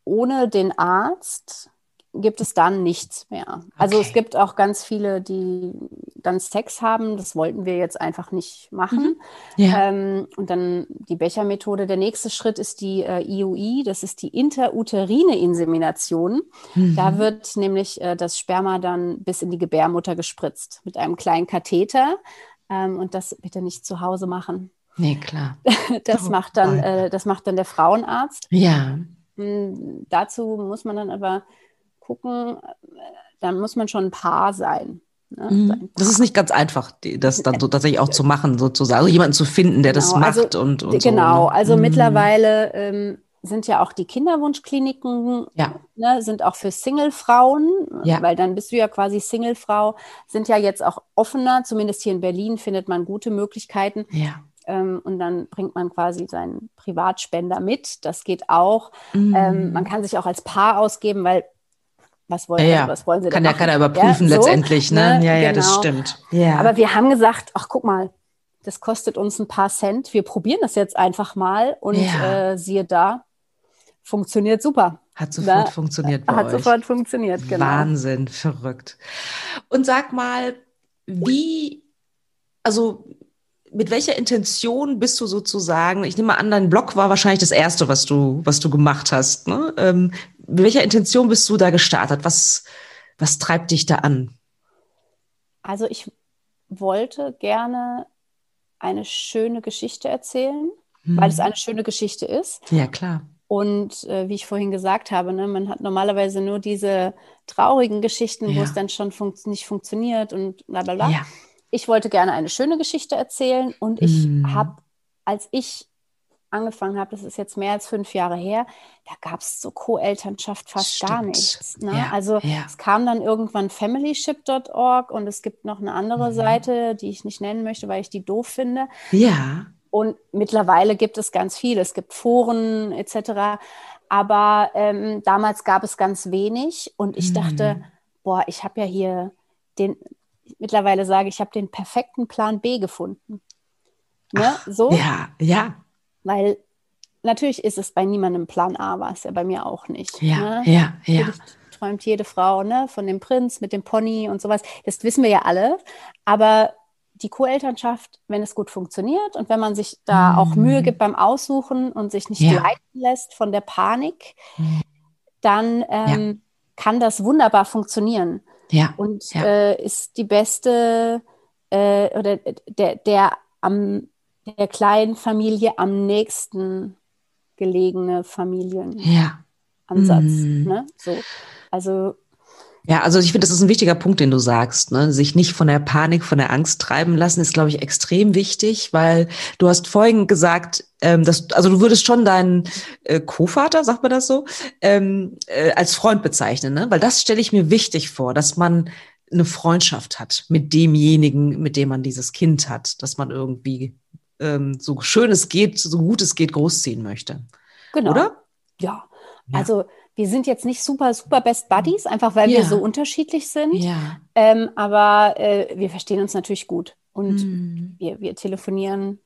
B: ohne den Arzt gibt es dann nichts mehr. Also okay. es gibt auch ganz viele, die dann Sex haben. Das wollten wir jetzt einfach nicht machen.
A: Mhm. Ja.
B: Ähm, und dann die Bechermethode. Der nächste Schritt ist die äh, IUI. Das ist die interuterine Insemination. Mhm. Da wird nämlich äh, das Sperma dann bis in die Gebärmutter gespritzt mit einem kleinen Katheter. Ähm, und das bitte nicht zu Hause machen.
A: Nee, klar.
B: Das, oh, macht, dann, äh, das macht dann der Frauenarzt.
A: Ja.
B: Hm, dazu muss man dann aber gucken, dann muss man schon ein Paar sein.
A: Ne? Mhm. Das ist nicht ganz einfach, das dann so tatsächlich auch zu machen, sozusagen. Also jemanden zu finden, der genau, das macht
B: also,
A: und, und
B: Genau,
A: so, ne?
B: also mhm. mittlerweile ähm, sind ja auch die Kinderwunschkliniken,
A: ja.
B: ne, sind auch für Single-Frauen,
A: ja.
B: weil dann bist du ja quasi Single-Frau, sind ja jetzt auch offener, zumindest hier in Berlin findet man gute Möglichkeiten.
A: Ja.
B: Ähm, und dann bringt man quasi seinen Privatspender mit. Das geht auch.
A: Mhm.
B: Ähm, man kann sich auch als Paar ausgeben, weil was wollen, ja,
A: ja.
B: was wollen sie
A: Kann
B: ja
A: keiner überprüfen
B: ja,
A: letztendlich, ne?
B: ne?
A: Ja,
B: ja,
A: genau. das stimmt. Ja.
B: Aber wir haben gesagt, ach guck mal, das kostet uns ein paar Cent. Wir probieren das jetzt einfach mal und ja. äh, siehe da, funktioniert super.
A: Hat sofort da, funktioniert
B: bei Hat euch. sofort funktioniert,
A: genau. Wahnsinn, verrückt. Und sag mal, wie, also mit welcher Intention bist du sozusagen, ich nehme an, dein Blog war wahrscheinlich das erste, was du, was du gemacht hast. Ne? Ähm, mit welcher Intention bist du da gestartet? Was, was treibt dich da an?
B: Also ich wollte gerne eine schöne Geschichte erzählen, hm. weil es eine schöne Geschichte ist.
A: Ja, klar.
B: Und äh, wie ich vorhin gesagt habe, ne, man hat normalerweise nur diese traurigen Geschichten, ja. wo es dann schon fun nicht funktioniert und bla bla bla. Ja. Ich wollte gerne eine schöne Geschichte erzählen und ich hm. habe, als ich angefangen habe, das ist jetzt mehr als fünf Jahre her, da gab es so Co-Elternschaft fast Stimmt. gar nichts. Ne? Ja, also ja. es kam dann irgendwann familyship.org und es gibt noch eine andere mhm. Seite, die ich nicht nennen möchte, weil ich die doof finde.
A: Ja.
B: Und mittlerweile gibt es ganz viele. Es gibt Foren etc. Aber ähm, damals gab es ganz wenig und ich mhm. dachte, boah, ich habe ja hier den, mittlerweile sage ich, habe den perfekten Plan B gefunden.
A: Ne? Ach, so? Ja, ja.
B: Weil natürlich ist es bei niemandem Plan A, war es ja bei mir auch nicht.
A: Ja, ne? ja, ja.
B: Natürlich träumt jede Frau ne, von dem Prinz mit dem Pony und sowas. Das wissen wir ja alle. Aber die Co-Elternschaft, wenn es gut funktioniert und wenn man sich da mhm. auch Mühe gibt beim Aussuchen und sich nicht ja. leiten lässt von der Panik, mhm. dann ähm, ja. kann das wunderbar funktionieren.
A: Ja.
B: Und ja. Äh, ist die beste äh, oder der, der am der kleinen Familie am nächsten gelegene Familienansatz.
A: Ja. Mhm.
B: Ne? So. Also
A: ja, also ich finde, das ist ein wichtiger Punkt, den du sagst. Ne? Sich nicht von der Panik, von der Angst treiben lassen, ist, glaube ich, extrem wichtig, weil du hast vorhin gesagt, ähm, dass, also du würdest schon deinen äh, Co-Vater, sagt man das so, ähm, äh, als Freund bezeichnen, ne? Weil das stelle ich mir wichtig vor, dass man eine Freundschaft hat mit demjenigen, mit dem man dieses Kind hat, dass man irgendwie ähm, so schön es geht, so gut es geht, großziehen möchte.
B: Genau. Oder? Ja. ja. Also wir sind jetzt nicht super, super Best Buddies, einfach weil ja. wir so unterschiedlich sind.
A: Ja.
B: Ähm, aber äh, wir verstehen uns natürlich gut. Und hm. wir, wir telefonieren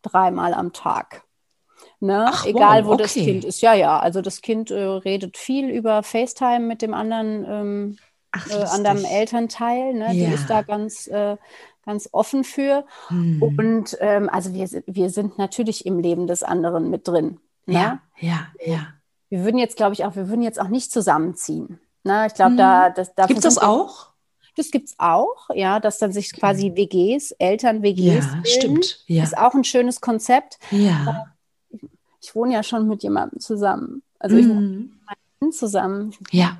B: dreimal am Tag. Ne? Ach, Egal, wow, wo okay. das Kind ist. Ja, ja. Also das Kind äh, redet viel über FaceTime mit dem anderen, ähm, Ach, äh, anderen Elternteil. Ne? Ja. Die ist da ganz, äh, ganz offen für. Hm. Und ähm, also wir, wir sind natürlich im Leben des anderen mit drin.
A: Ne? Ja, ja, ja.
B: Wir würden jetzt, glaube ich, auch, wir würden jetzt auch nicht zusammenziehen. Ne? Ich glaube, da, das,
A: gibt es das auch?
B: Das gibt es auch, ja, dass dann sich quasi WGs, Eltern-WGs
A: ja, stimmt. Ja.
B: Ist auch ein schönes Konzept.
A: Ja.
B: Ich, ich wohne ja schon mit jemandem zusammen. Also ich wohne mit meinem zusammen.
A: Ja.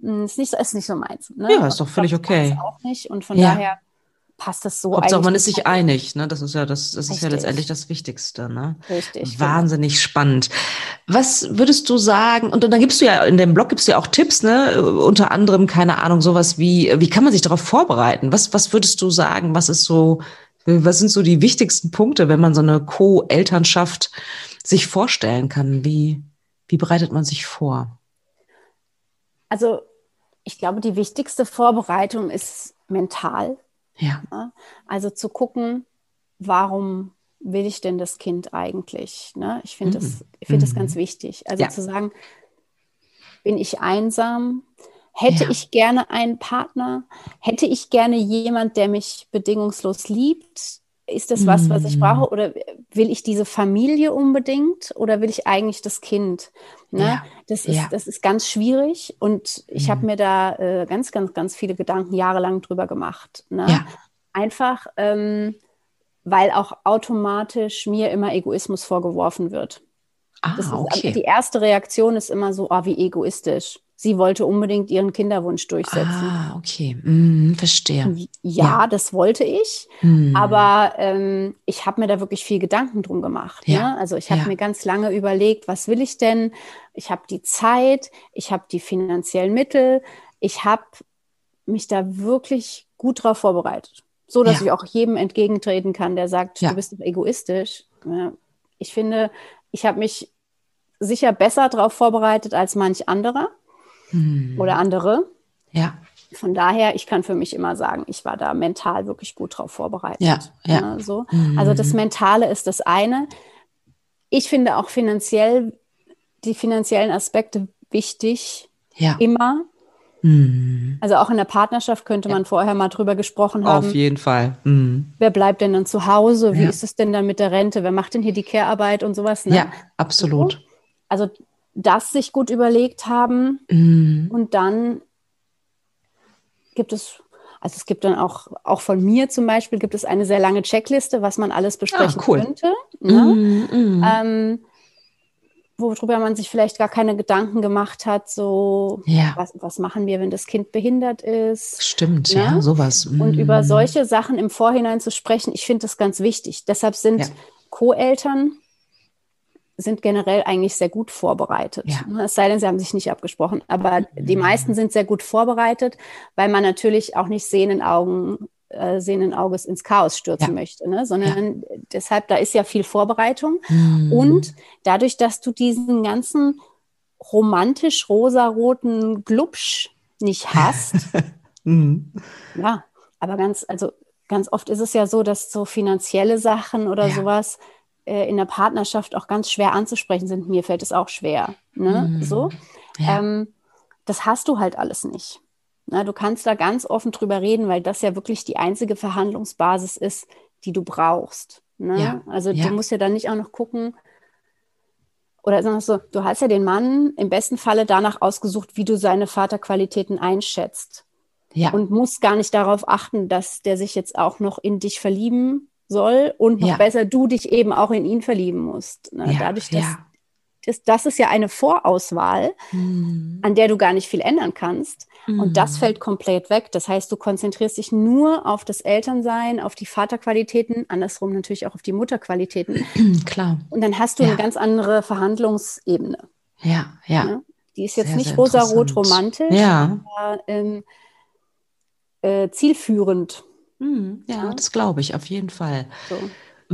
B: Hm, ist nicht, ist nicht so meins.
A: Ne? Ja, ist doch völlig okay.
B: Auch nicht. Und von ja. daher passt das so
A: Hauptsache, man ist sich einig, ne? Das ist ja das, das ist ja letztendlich das Wichtigste, ne?
B: Richtig.
A: Wahnsinnig genau. spannend. Was würdest du sagen? Und dann gibst du ja in dem Blog gibst du ja auch Tipps, ne? Unter anderem keine Ahnung sowas wie wie kann man sich darauf vorbereiten? Was was würdest du sagen? Was ist so was sind so die wichtigsten Punkte, wenn man so eine Co-Elternschaft sich vorstellen kann? Wie wie bereitet man sich vor?
B: Also ich glaube, die wichtigste Vorbereitung ist mental
A: ja.
B: Also zu gucken, warum will ich denn das Kind eigentlich? Ne? Ich finde mhm. das, find mhm. das ganz wichtig. Also ja. zu sagen, bin ich einsam? Hätte ja. ich gerne einen Partner? Hätte ich gerne jemand, der mich bedingungslos liebt? ist das was, was ich brauche? Mm. Oder will ich diese Familie unbedingt oder will ich eigentlich das Kind? Ne? Ja. Das, ist, ja. das ist ganz schwierig und ich mhm. habe mir da äh, ganz, ganz, ganz viele Gedanken jahrelang drüber gemacht. Ne? Einfach, ähm, weil auch automatisch mir immer Egoismus vorgeworfen wird.
A: Ah,
B: ist,
A: okay.
B: Die erste Reaktion ist immer so, oh, wie egoistisch sie wollte unbedingt ihren Kinderwunsch durchsetzen.
A: Ah, okay, mm, verstehe.
B: Ja, ja, das wollte ich, mm. aber ähm, ich habe mir da wirklich viel Gedanken drum gemacht. Ja. Ne? Also ich habe ja. mir ganz lange überlegt, was will ich denn? Ich habe die Zeit, ich habe die finanziellen Mittel, ich habe mich da wirklich gut drauf vorbereitet, so dass ja. ich auch jedem entgegentreten kann, der sagt, du bist doch egoistisch. Ich finde, ich habe mich sicher besser darauf vorbereitet als manch anderer hm. oder andere.
A: Ja.
B: Von daher, ich kann für mich immer sagen, ich war da mental wirklich gut drauf vorbereitet.
A: Ja, ja.
B: Ne, so. Mhm. Also das Mentale ist das eine. Ich finde auch finanziell die finanziellen Aspekte wichtig.
A: Ja.
B: Immer.
A: Mhm.
B: Also auch in der Partnerschaft könnte man vorher mal drüber gesprochen haben.
A: Auf jeden Fall. Mhm.
B: Wer bleibt denn dann zu Hause? Wie
A: Ja.
B: ist es denn dann mit der Rente? Wer macht denn hier die Care-Arbeit und sowas? Ne?
A: Ja, absolut.
B: Also das sich gut überlegt haben
A: Mhm.
B: und dann gibt es, also es gibt dann auch, auch von mir zum Beispiel, gibt es eine sehr lange Checkliste, was man alles besprechen
A: Ah, cool.
B: könnte. Ne?
A: Mhm. Mhm.
B: Ähm, worüber man sich vielleicht gar keine Gedanken gemacht hat, so
A: Ja.
B: was, was machen wir, wenn das Kind behindert ist?
A: Stimmt,
B: ne?
A: ja, sowas.
B: Und
A: Mhm.
B: über solche Sachen im Vorhinein zu sprechen, ich finde das ganz wichtig. Deshalb sind
A: Ja.
B: Co-Eltern sind generell eigentlich sehr gut vorbereitet.
A: Ja.
B: Ne, Es sei denn, sie haben sich nicht abgesprochen. Aber die
A: Mhm.
B: meisten sind sehr gut vorbereitet, weil man natürlich auch nicht sehenden Augen, äh, sehenden Auges ins Chaos stürzen
A: Ja.
B: möchte, ne? sondern deshalb, da ist ja viel Vorbereitung.
A: Mhm.
B: Und dadurch, dass du diesen ganzen romantisch rosaroten Glubsch nicht hast,
A: Mhm.
B: ja, aber ganz, also ganz oft ist es ja so, dass so finanzielle Sachen oder
A: Ja.
B: sowas äh, in der Partnerschaft auch ganz schwer anzusprechen sind. Mir fällt es auch schwer. Ne?
A: Mhm.
B: So.
A: Ja.
B: Ähm, das hast du halt alles nicht. Na, du kannst da ganz offen drüber reden, weil das ja wirklich die einzige Verhandlungsbasis ist, die du brauchst. Ne?
A: Ja,
B: Also
A: ja.
B: du musst ja dann nicht auch noch gucken, oder sagen wir so, du hast ja den Mann im besten Falle danach ausgesucht, wie du seine Vaterqualitäten einschätzt
A: ja.
B: und musst gar nicht darauf achten, dass der sich jetzt auch noch in dich verlieben soll und noch
A: Ja.
B: besser du dich eben auch in ihn verlieben musst. Ne?
A: ja.
B: Dadurch, dass
A: ja.
B: Das, das ist ja eine Vorauswahl,
A: Mhm.
B: an der du gar nicht viel ändern kannst. Und das
A: Mhm.
B: fällt komplett weg. Das heißt, du konzentrierst dich nur auf das Elternsein, auf die Vaterqualitäten, andersrum natürlich auch auf die Mutterqualitäten.
A: Klar.
B: Und dann hast du
A: Ja.
B: eine ganz andere Verhandlungsebene.
A: Ja, ja.
B: Ne? Die ist jetzt
A: Sehr,
B: nicht rosarot romantisch,
A: Ja.
B: aber ähm, äh, zielführend.
A: Mhm. Ja,
B: Ja.
A: das glaube ich, auf jeden Fall.
B: So.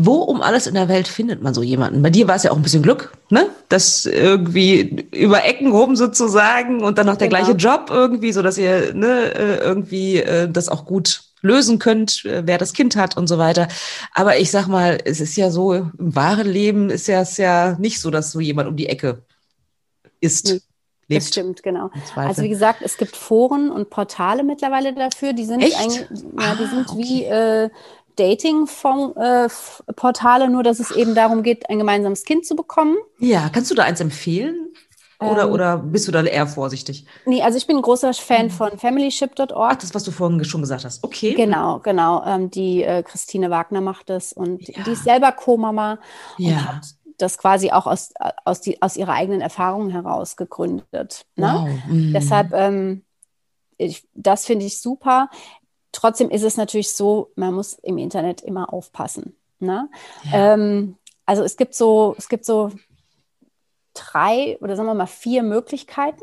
A: Wo um alles in der Welt findet man so jemanden? Bei dir war es ja auch ein bisschen Glück, ne? Das irgendwie über Ecken rum sozusagen und dann noch der
B: Genau.
A: gleiche Job irgendwie, so dass ihr ne, äh, irgendwie äh, das auch gut lösen könnt, äh, wer das Kind hat und so weiter. Aber ich sag mal, es ist ja so, im wahren Leben ist ja es ja nicht so, dass so jemand um die Ecke ist.
B: Nee,
A: lebt.
B: Das stimmt, genau. Also wie gesagt, es gibt Foren und Portale mittlerweile dafür. Die sind
A: Echt?
B: eigentlich, ja, die
A: Ah,
B: sind wie
A: okay.
B: äh, Dating-Portale, nur dass es eben darum geht, ein gemeinsames Kind zu bekommen.
A: ja, kannst du da eins empfehlen? Oder,
B: Ähm,
A: oder bist du da eher vorsichtig?
B: Nee, also ich bin ein großer Fan von familyship.org.
A: Ach, das, was du vorhin schon gesagt hast. Okay.
B: Genau, genau. Ähm, die äh, Christine Wagner macht das und
A: Ja.
B: die ist selber Co-Mama und
A: Ja.
B: hat das quasi auch aus, aus, die, aus ihrer eigenen Erfahrung heraus gegründet. Ne?
A: Wow. Mhm.
B: Deshalb, ähm, ich, das finde ich super. Trotzdem ist es natürlich so, man muss im Internet immer aufpassen. Ne?
A: Ja.
B: Ähm, also es gibt so, es gibt so drei oder sagen wir mal vier Möglichkeiten.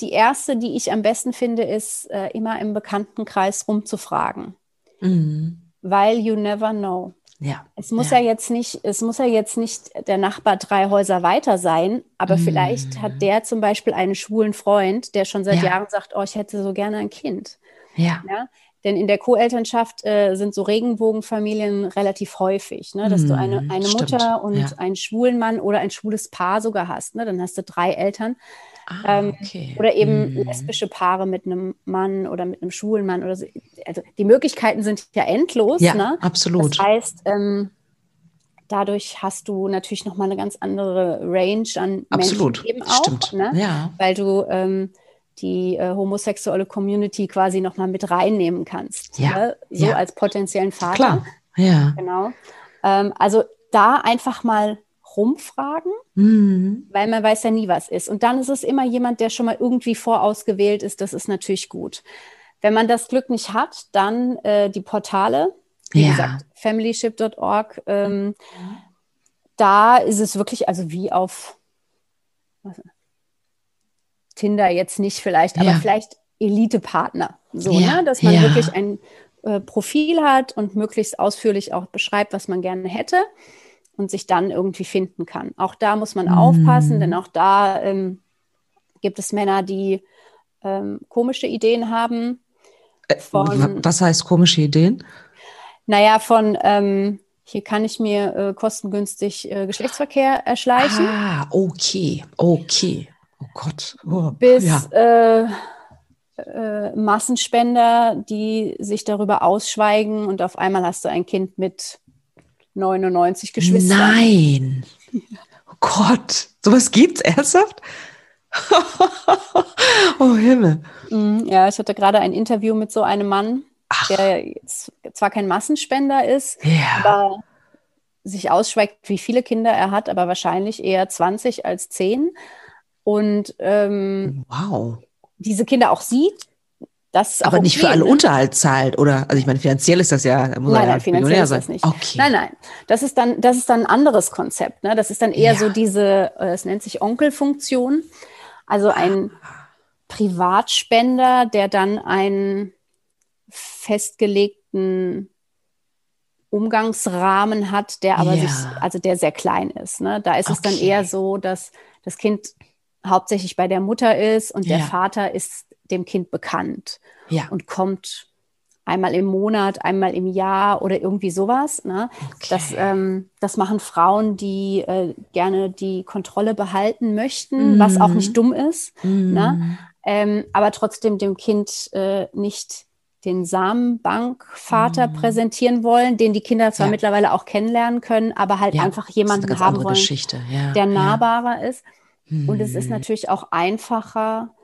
B: Die erste, die ich am besten finde, ist äh, immer im Bekanntenkreis rumzufragen,
A: Mhm.
B: weil you never know.
A: Ja.
B: Es muss
A: Ja.
B: ja. jetzt nicht, es muss ja jetzt nicht der Nachbar drei Häuser weiter sein, aber
A: Mhm.
B: vielleicht hat der zum Beispiel einen schwulen Freund, der schon seit
A: Ja.
B: Jahren sagt, oh, ich hätte so gerne ein Kind.
A: Ja.
B: Ja? Denn in der Co-Elternschaft äh, sind so Regenbogenfamilien relativ häufig, ne? dass du eine,
A: Mhm,
B: eine
A: stimmt,
B: Mutter und
A: ja.
B: einen schwulen Mann oder ein schwules Paar sogar hast. Ne? Dann hast du drei Eltern.
A: Ah,
B: Ähm,
A: okay.
B: Oder eben
A: Mhm.
B: lesbische Paare mit einem Mann oder mit einem schwulen Mann oder so. Also die Möglichkeiten sind ja endlos.
A: Ja,
B: ne?
A: absolut.
B: Das heißt, ähm, dadurch hast du natürlich nochmal eine ganz andere Range an
A: Absolut.
B: Menschen eben auch.
A: Stimmt.
B: Ne?
A: Ja.
B: Weil du ähm, die äh, homosexuelle Community quasi nochmal mit reinnehmen kannst.
A: Ja,
B: Ne? So
A: ja.
B: als potenziellen Vater.
A: Klar. Ja.
B: Genau. Ähm, also da einfach mal rumfragen,
A: Mhm.
B: weil man weiß ja nie, was ist. Und dann ist es immer jemand, der schon mal irgendwie vorausgewählt ist. Das ist natürlich gut. Wenn man das Glück nicht hat, dann äh, die Portale. Wie
A: Ja.
B: gesagt, familyship.org. Ähm, da ist es wirklich, also wie auf was, Tinder jetzt nicht vielleicht, aber
A: Ja.
B: vielleicht Elite-Partner. So,
A: Ja,
B: ne? dass man
A: ja.
B: wirklich ein äh, Profil hat und möglichst ausführlich auch beschreibt, was man gerne hätte und sich dann irgendwie finden kann. Auch da muss man
A: Mhm.
B: aufpassen, denn auch da ähm, gibt es Männer, die ähm, komische Ideen haben.
A: Äh, von, Was heißt komische Ideen?
B: Naja, von ähm, hier kann ich mir äh, kostengünstig äh, Geschlechtsverkehr erschleichen.
A: Ah, okay, okay. Gott. Oh,
B: bis ja. äh, äh, Massenspender, die sich darüber ausschweigen und auf einmal hast du ein Kind mit 99 Geschwistern.
A: Nein. Oh Gott, sowas gibt's ernsthaft? oh Himmel.
B: Mm, ja, ich hatte gerade ein Interview mit so einem Mann, Ach. der zwar kein Massenspender ist, ja. aber sich ausschweigt, wie viele Kinder er hat, aber wahrscheinlich eher 20 als 10. Und ähm,
A: wow.
B: diese Kinder auch sieht. Das
A: aber okay, nicht für alle ne? Unterhalt zahlt, oder? Also ich meine, finanziell ist das ja,
B: muss nein, ja nein, finanziell ist das nicht. Okay. Nein, nein. Das ist dann, das ist dann ein anderes Konzept. Ne? Das ist dann eher ja. so diese, äh, es nennt sich Onkelfunktion. Also ein Privatspender, der dann einen festgelegten Umgangsrahmen hat, der aber ja. sich, also der sehr klein ist. Ne? Da ist okay. es dann eher so, dass das Kind hauptsächlich bei der Mutter ist und ja. der Vater ist dem Kind bekannt ja. und kommt einmal im Monat, einmal im Jahr oder irgendwie sowas. Ne? Okay. Das, ähm, das machen Frauen, die äh, gerne die Kontrolle behalten möchten, mm. was auch nicht dumm ist, mm. ne? ähm, aber trotzdem dem Kind äh, nicht den Samenbankvater mm. präsentieren wollen, den die Kinder zwar ja. mittlerweile auch kennenlernen können, aber halt ja, einfach jemanden haben wollen,
A: ja.
B: der nahbarer ist. Und es ist natürlich auch einfacher,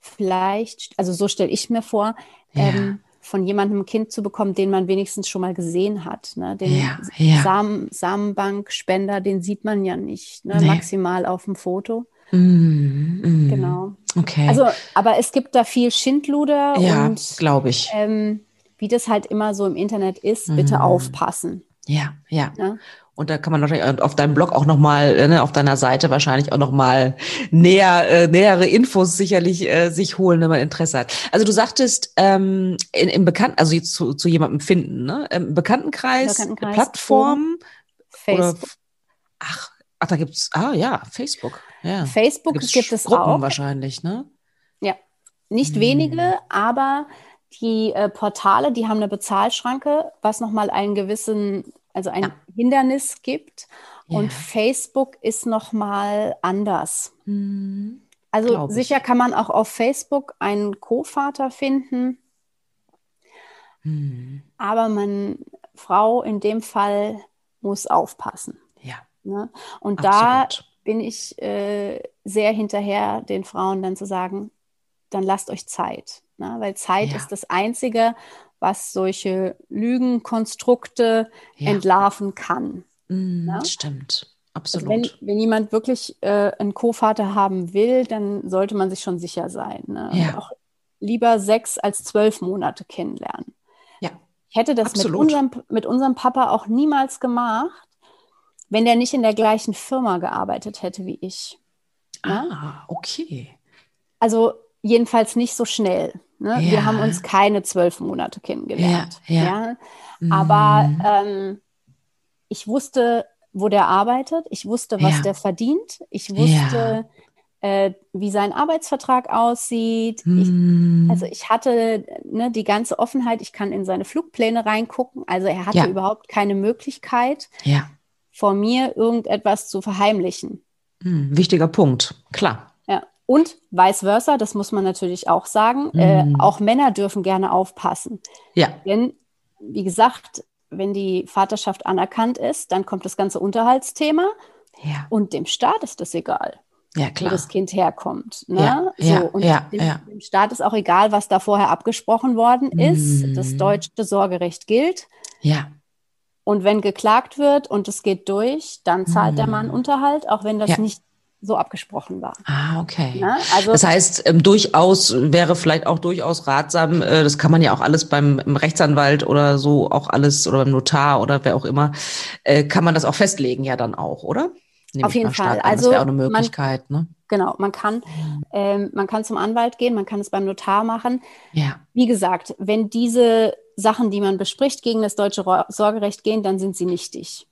B: vielleicht, also so stelle ich mir vor, ähm, von jemandem ein Kind zu bekommen, den man wenigstens schon mal gesehen hat. Ne? Den ja, ja. Samen, Samenbankspender, den sieht man ja nicht, ne? nee. maximal auf dem Foto. Mm, mm, genau.
A: Okay.
B: Also, aber es gibt da viel Schindluder
A: ja, und glaube ich.
B: Ähm, wie das halt immer so im Internet ist, bitte mm. aufpassen.
A: Ja, ja. ja? Und da kann man wahrscheinlich auf deinem Blog auch nochmal, äh, ne, auf deiner Seite wahrscheinlich auch nochmal näher, äh, nähere Infos sicherlich äh, sich holen, wenn man Interesse hat. Also du sagtest, ähm, in, im Bekannten, also zu, zu jemandem finden, ne? Im Bekanntenkreis, Bekanntenkreis Plattform,
B: Facebook. Oder,
A: ach, ach, da gibt's, ah ja, Facebook. Ja.
B: Facebook gibt es Gruppen auch.
A: wahrscheinlich, ne?
B: Ja, nicht hm. wenige, aber die äh, Portale, die haben eine Bezahlschranke, was nochmal einen gewissen also ein ja. Hindernis gibt. Ja. Und Facebook ist nochmal anders. Mhm. Also sicher kann man auch auf Facebook einen Co-Vater finden. Mhm. Aber man, Frau in dem Fall muss aufpassen.
A: Ja.
B: Ne? Und Absolut. da bin ich äh, sehr hinterher, den Frauen dann zu sagen, dann lasst euch Zeit. Ne? Weil Zeit ja. ist das Einzige, was solche Lügenkonstrukte ja. entlarven kann.
A: Mm, ja? Stimmt, absolut.
B: Also wenn, wenn, jemand wirklich äh, einen Co-Vater haben will, dann sollte man sich schon sicher sein. Ne? Ja. Auch lieber sechs als zwölf Monate kennenlernen.
A: Ja.
B: Ich hätte das mit unserem, mit unserem Papa auch niemals gemacht, wenn der nicht in der gleichen Firma gearbeitet hätte wie ich.
A: Ne? Ah, okay.
B: Also jedenfalls nicht so schnell. Ne? Ja. Wir haben uns keine zwölf Monate kennengelernt. Ja, ja. ja? Aber mhm. ähm, ich wusste, wo der arbeitet, ich wusste, was der verdient, ich wusste, äh, wie sein Arbeitsvertrag aussieht. Mhm. Ich, also ich hatte ne, die ganze Offenheit, ich kann in seine Flugpläne reingucken. Also er hatte überhaupt keine Möglichkeit, vor mir irgendetwas zu verheimlichen.
A: Mhm, wichtiger Punkt, klar.
B: Und vice versa, das muss man natürlich auch sagen, äh, mhm. äh, auch Männer dürfen gerne aufpassen.
A: Ja.
B: Denn, wie gesagt, wenn die Vaterschaft anerkannt ist, dann kommt das ganze Unterhaltsthema.
A: Ja.
B: Und dem Staat ist das egal,
A: ja, klar.
B: wo das Kind herkommt. Ne?
A: Ja,
B: so,
A: ja,
B: und
A: ja,
B: dem,
A: ja.
B: dem, Staat ist auch egal, was da vorher abgesprochen worden ist. Mhm. Das deutsche Sorgerecht gilt.
A: Ja.
B: Und wenn geklagt wird und es geht durch, dann zahlt mhm. der Mann Unterhalt, auch wenn das nicht so abgesprochen war.
A: Ah, okay. Ja, also, das heißt, ähm, durchaus wäre vielleicht auch durchaus ratsam, äh, das kann man ja auch alles beim Rechtsanwalt oder so auch alles oder beim Notar oder wer auch immer, äh, kann man das auch festlegen ja dann auch, oder?
B: Nehme Auf jeden Fall.
A: An. Also das wäre auch eine Möglichkeit,
B: man, ne? Genau, man kann, ähm, man kann zum Anwalt gehen, man kann es beim Notar machen.
A: Ja.
B: Wie gesagt, wenn diese Sachen, die man bespricht, gegen das deutsche Sorgerecht gehen, dann sind sie nichtig.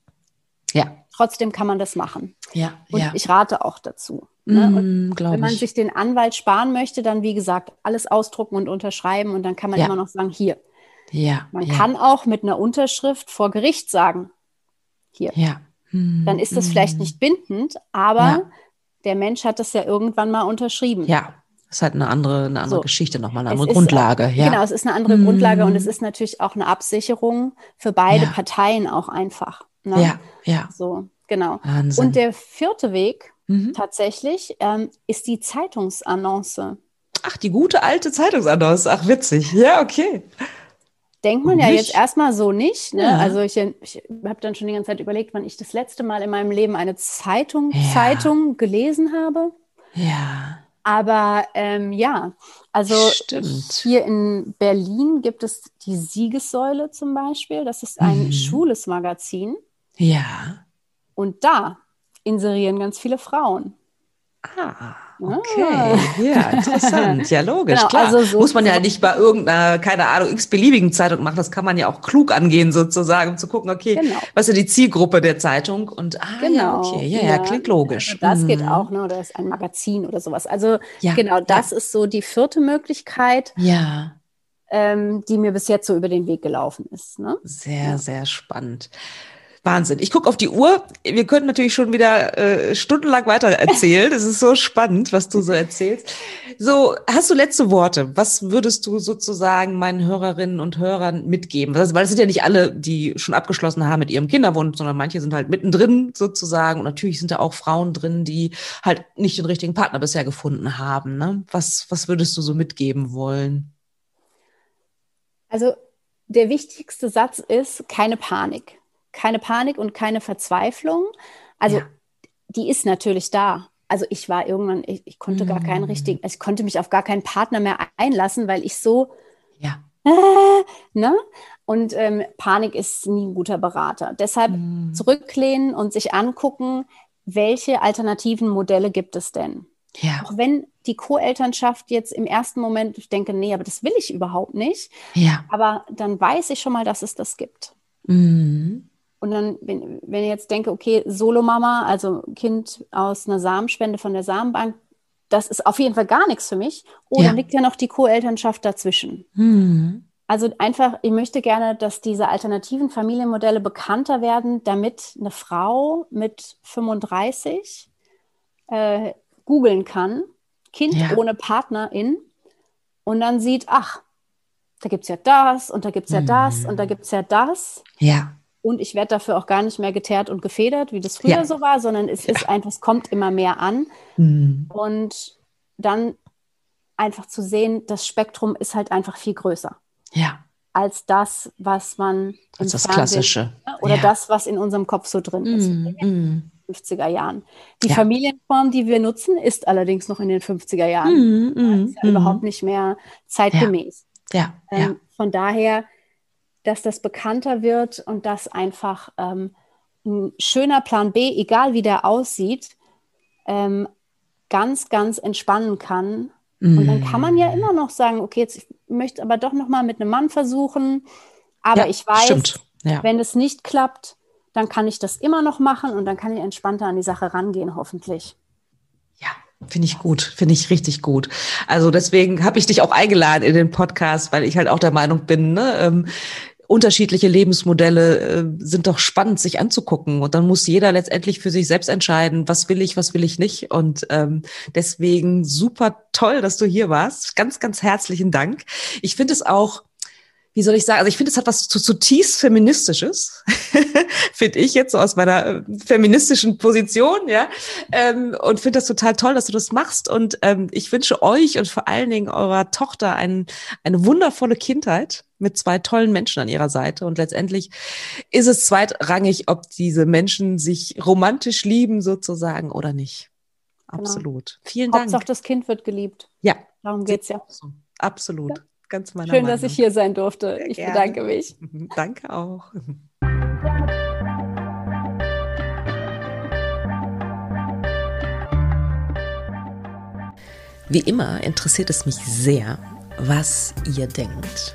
A: Ja.
B: Trotzdem kann man das machen.
A: Ja,
B: und
A: ja.
B: ich rate auch dazu. Ne?
A: Mm,
B: wenn man
A: ich.
B: sich den Anwalt sparen möchte, dann wie gesagt alles ausdrucken und unterschreiben und dann kann man
A: Ja.
B: immer noch sagen, hier.
A: Ja,
B: Man
A: ja,
B: kann auch mit einer Unterschrift vor Gericht sagen, hier.
A: ja. Mm,
B: Dann ist das
A: mm.
B: vielleicht nicht bindend, aber der Mensch hat das ja irgendwann mal unterschrieben.
A: Ja, ist halt eine andere, eine andere
B: So.
A: Geschichte nochmal, eine andere
B: ist,
A: Grundlage. Ja.
B: Genau, es ist eine andere. Grundlage und es ist natürlich auch eine Absicherung für beide. Parteien auch einfach. Ne?
A: ja, ja.
B: So, genau.
A: Wahnsinn.
B: Und der vierte Weg
A: mhm.
B: tatsächlich ähm, ist die Zeitungsannonce.
A: Ach, die gute alte Zeitungsannonce. Ach, witzig. Ja, okay.
B: Denkt man ja
A: Nicht?
B: jetzt erstmal so nicht. Ne?
A: Ja.
B: Also ich, ich habe dann schon die ganze Zeit überlegt, wann ich das letzte Mal in meinem Leben eine Zeitung,
A: Ja.
B: Zeitung gelesen habe.
A: Ja,
B: Aber ähm, ja, also
A: Stimmt.
B: hier in Berlin gibt es die Siegessäule zum Beispiel. Das ist ein
A: Mhm.
B: schwules Magazin.
A: Ja.
B: Und da inserieren ganz viele Frauen.
A: Ah,
B: Ah.
A: okay. Ja, interessant. Ja, logisch,
B: Genau,
A: klar.
B: also so-
A: Muss man ja nicht bei irgendeiner, keine Ahnung, x-beliebigen Zeitung machen. Das kann man ja auch klug angehen, sozusagen, um zu gucken, okay,
B: Genau.
A: was ist die Zielgruppe der Zeitung? Und, ah, ja,
B: Genau.
A: okay. Ja, ja, klingt logisch.
B: Also das geht
A: Mhm.
B: auch, ne? Oder ist ein Magazin oder sowas. Also
A: Ja,
B: genau, das ist so die vierte Möglichkeit,
A: Ja,
B: ähm, die mir bis jetzt so über den Weg gelaufen ist. Ne?
A: sehr, sehr spannend. Wahnsinn. Ich gucke auf die Uhr. Wir könnten natürlich schon wieder äh, stundenlang weiter erzählen. Es ist so spannend, was du so erzählst. So, hast du letzte Worte? Was würdest du sozusagen meinen Hörerinnen und Hörern mitgeben? Weil es sind ja nicht alle, die schon abgeschlossen haben mit ihrem Kinderwunsch, sondern manche sind halt mittendrin sozusagen. Und natürlich sind da auch Frauen drin, die halt nicht den richtigen Partner bisher gefunden haben. Ne? Was, was würdest du so mitgeben wollen?
B: Also der wichtigste Satz ist keine Panik. Keine Panik und keine Verzweiflung. Also
A: Ja.
B: die ist natürlich da. Also ich war irgendwann, ich, ich konnte gar keinen
A: Mm.
B: richtigen, also ich konnte mich auf gar keinen Partner mehr einlassen, weil ich so,
A: Ja.
B: äh, ne? Und ähm, Panik ist nie ein guter Berater. Deshalb
A: Mhm.
B: zurücklehnen und sich angucken, welche alternativen Modelle gibt es denn?
A: Ja.
B: Auch wenn die Co-Elternschaft jetzt im ersten Moment, ich denke, nee, aber das will ich überhaupt nicht.
A: Ja.
B: Aber dann weiß ich schon mal, dass es das gibt.
A: Mhm.
B: Und dann, wenn, wenn ich jetzt denke, okay, Solomama, also Kind aus einer Samenspende von der Samenbank, das ist auf jeden Fall gar nichts für mich. Oh,
A: Ja.
B: dann liegt ja noch die Co-Elternschaft dazwischen.
A: Mhm.
B: Also einfach, ich möchte gerne, dass diese alternativen Familienmodelle bekannter werden, damit eine Frau mit 35 äh, googeln kann, Kind
A: Ja.
B: ohne Partnerin, und dann sieht, ach, da gibt es ja das und da gibt es ja das und da gibt es ja das.
A: Ja.
B: Und ich werde dafür auch gar nicht mehr geteert und gefedert, wie das früher
A: Ja.
B: so war, sondern es ist einfach, es kommt immer mehr an.
A: Mhm.
B: Und dann einfach zu sehen, das Spektrum ist halt einfach viel größer
A: Ja.
B: als das, was man
A: Als das
B: Fernsehen-
A: Klassische.
B: oder
A: Ja.
B: das, was in unserem Kopf so drin ist.
A: Mhm. Mhm.
B: 50er Jahren. Die
A: Ja.
B: Familienform, die wir nutzen, ist allerdings noch in den 50er Jahren.
A: Mhm. Mhm.
B: Ist ja überhaupt nicht mehr zeitgemäß.
A: Ja. Ja.
B: Ähm, von daher, dass das bekannter wird und dass einfach ähm, ein schöner Plan B, egal wie der aussieht, ähm, ganz, ganz entspannen kann. Und dann kann man ja immer noch sagen, okay, jetzt ich möchte aber doch noch mal mit einem Mann versuchen. Aber
A: ja,
B: ich weiß.
A: Ja.
B: wenn es nicht klappt, dann kann ich das immer noch machen und dann kann ich entspannter an die Sache rangehen, hoffentlich.
A: Ja, finde ich gut, finde ich richtig gut. Also deswegen habe ich dich auch eingeladen in den Podcast, weil ich halt auch der Meinung bin, ne, ähm, unterschiedliche Lebensmodelle äh, sind doch spannend, sich anzugucken. Und dann muss jeder letztendlich für sich selbst entscheiden, was will ich, was will ich nicht. Und ähm, deswegen super toll, dass du hier warst. Ganz, ganz herzlichen Dank. Ich finde es auch wie soll ich sagen, also ich finde, es hat was zu, zutiefst Feministisches, finde ich jetzt so aus meiner äh, feministischen Position, ja, ähm, und finde das total toll, dass du das machst und ähm, ich wünsche euch und vor allen Dingen eurer Tochter ein, eine wundervolle Kindheit mit zwei tollen Menschen an ihrer Seite und letztendlich ist es zweitrangig, ob diese Menschen sich romantisch lieben sozusagen oder nicht.
B: Genau.
A: Absolut. Vielen Dank.
B: Hauptsache, das Kind wird geliebt.
A: Ja,
B: Darum geht es ja.
A: absolut. Ganz meiner
B: Schön,
A: Meinung.
B: dass ich hier sein durfte.
A: Sehr
B: Ich
A: gerne.
B: bedanke mich.
A: Danke auch. Wie immer interessiert es mich sehr, was ihr denkt.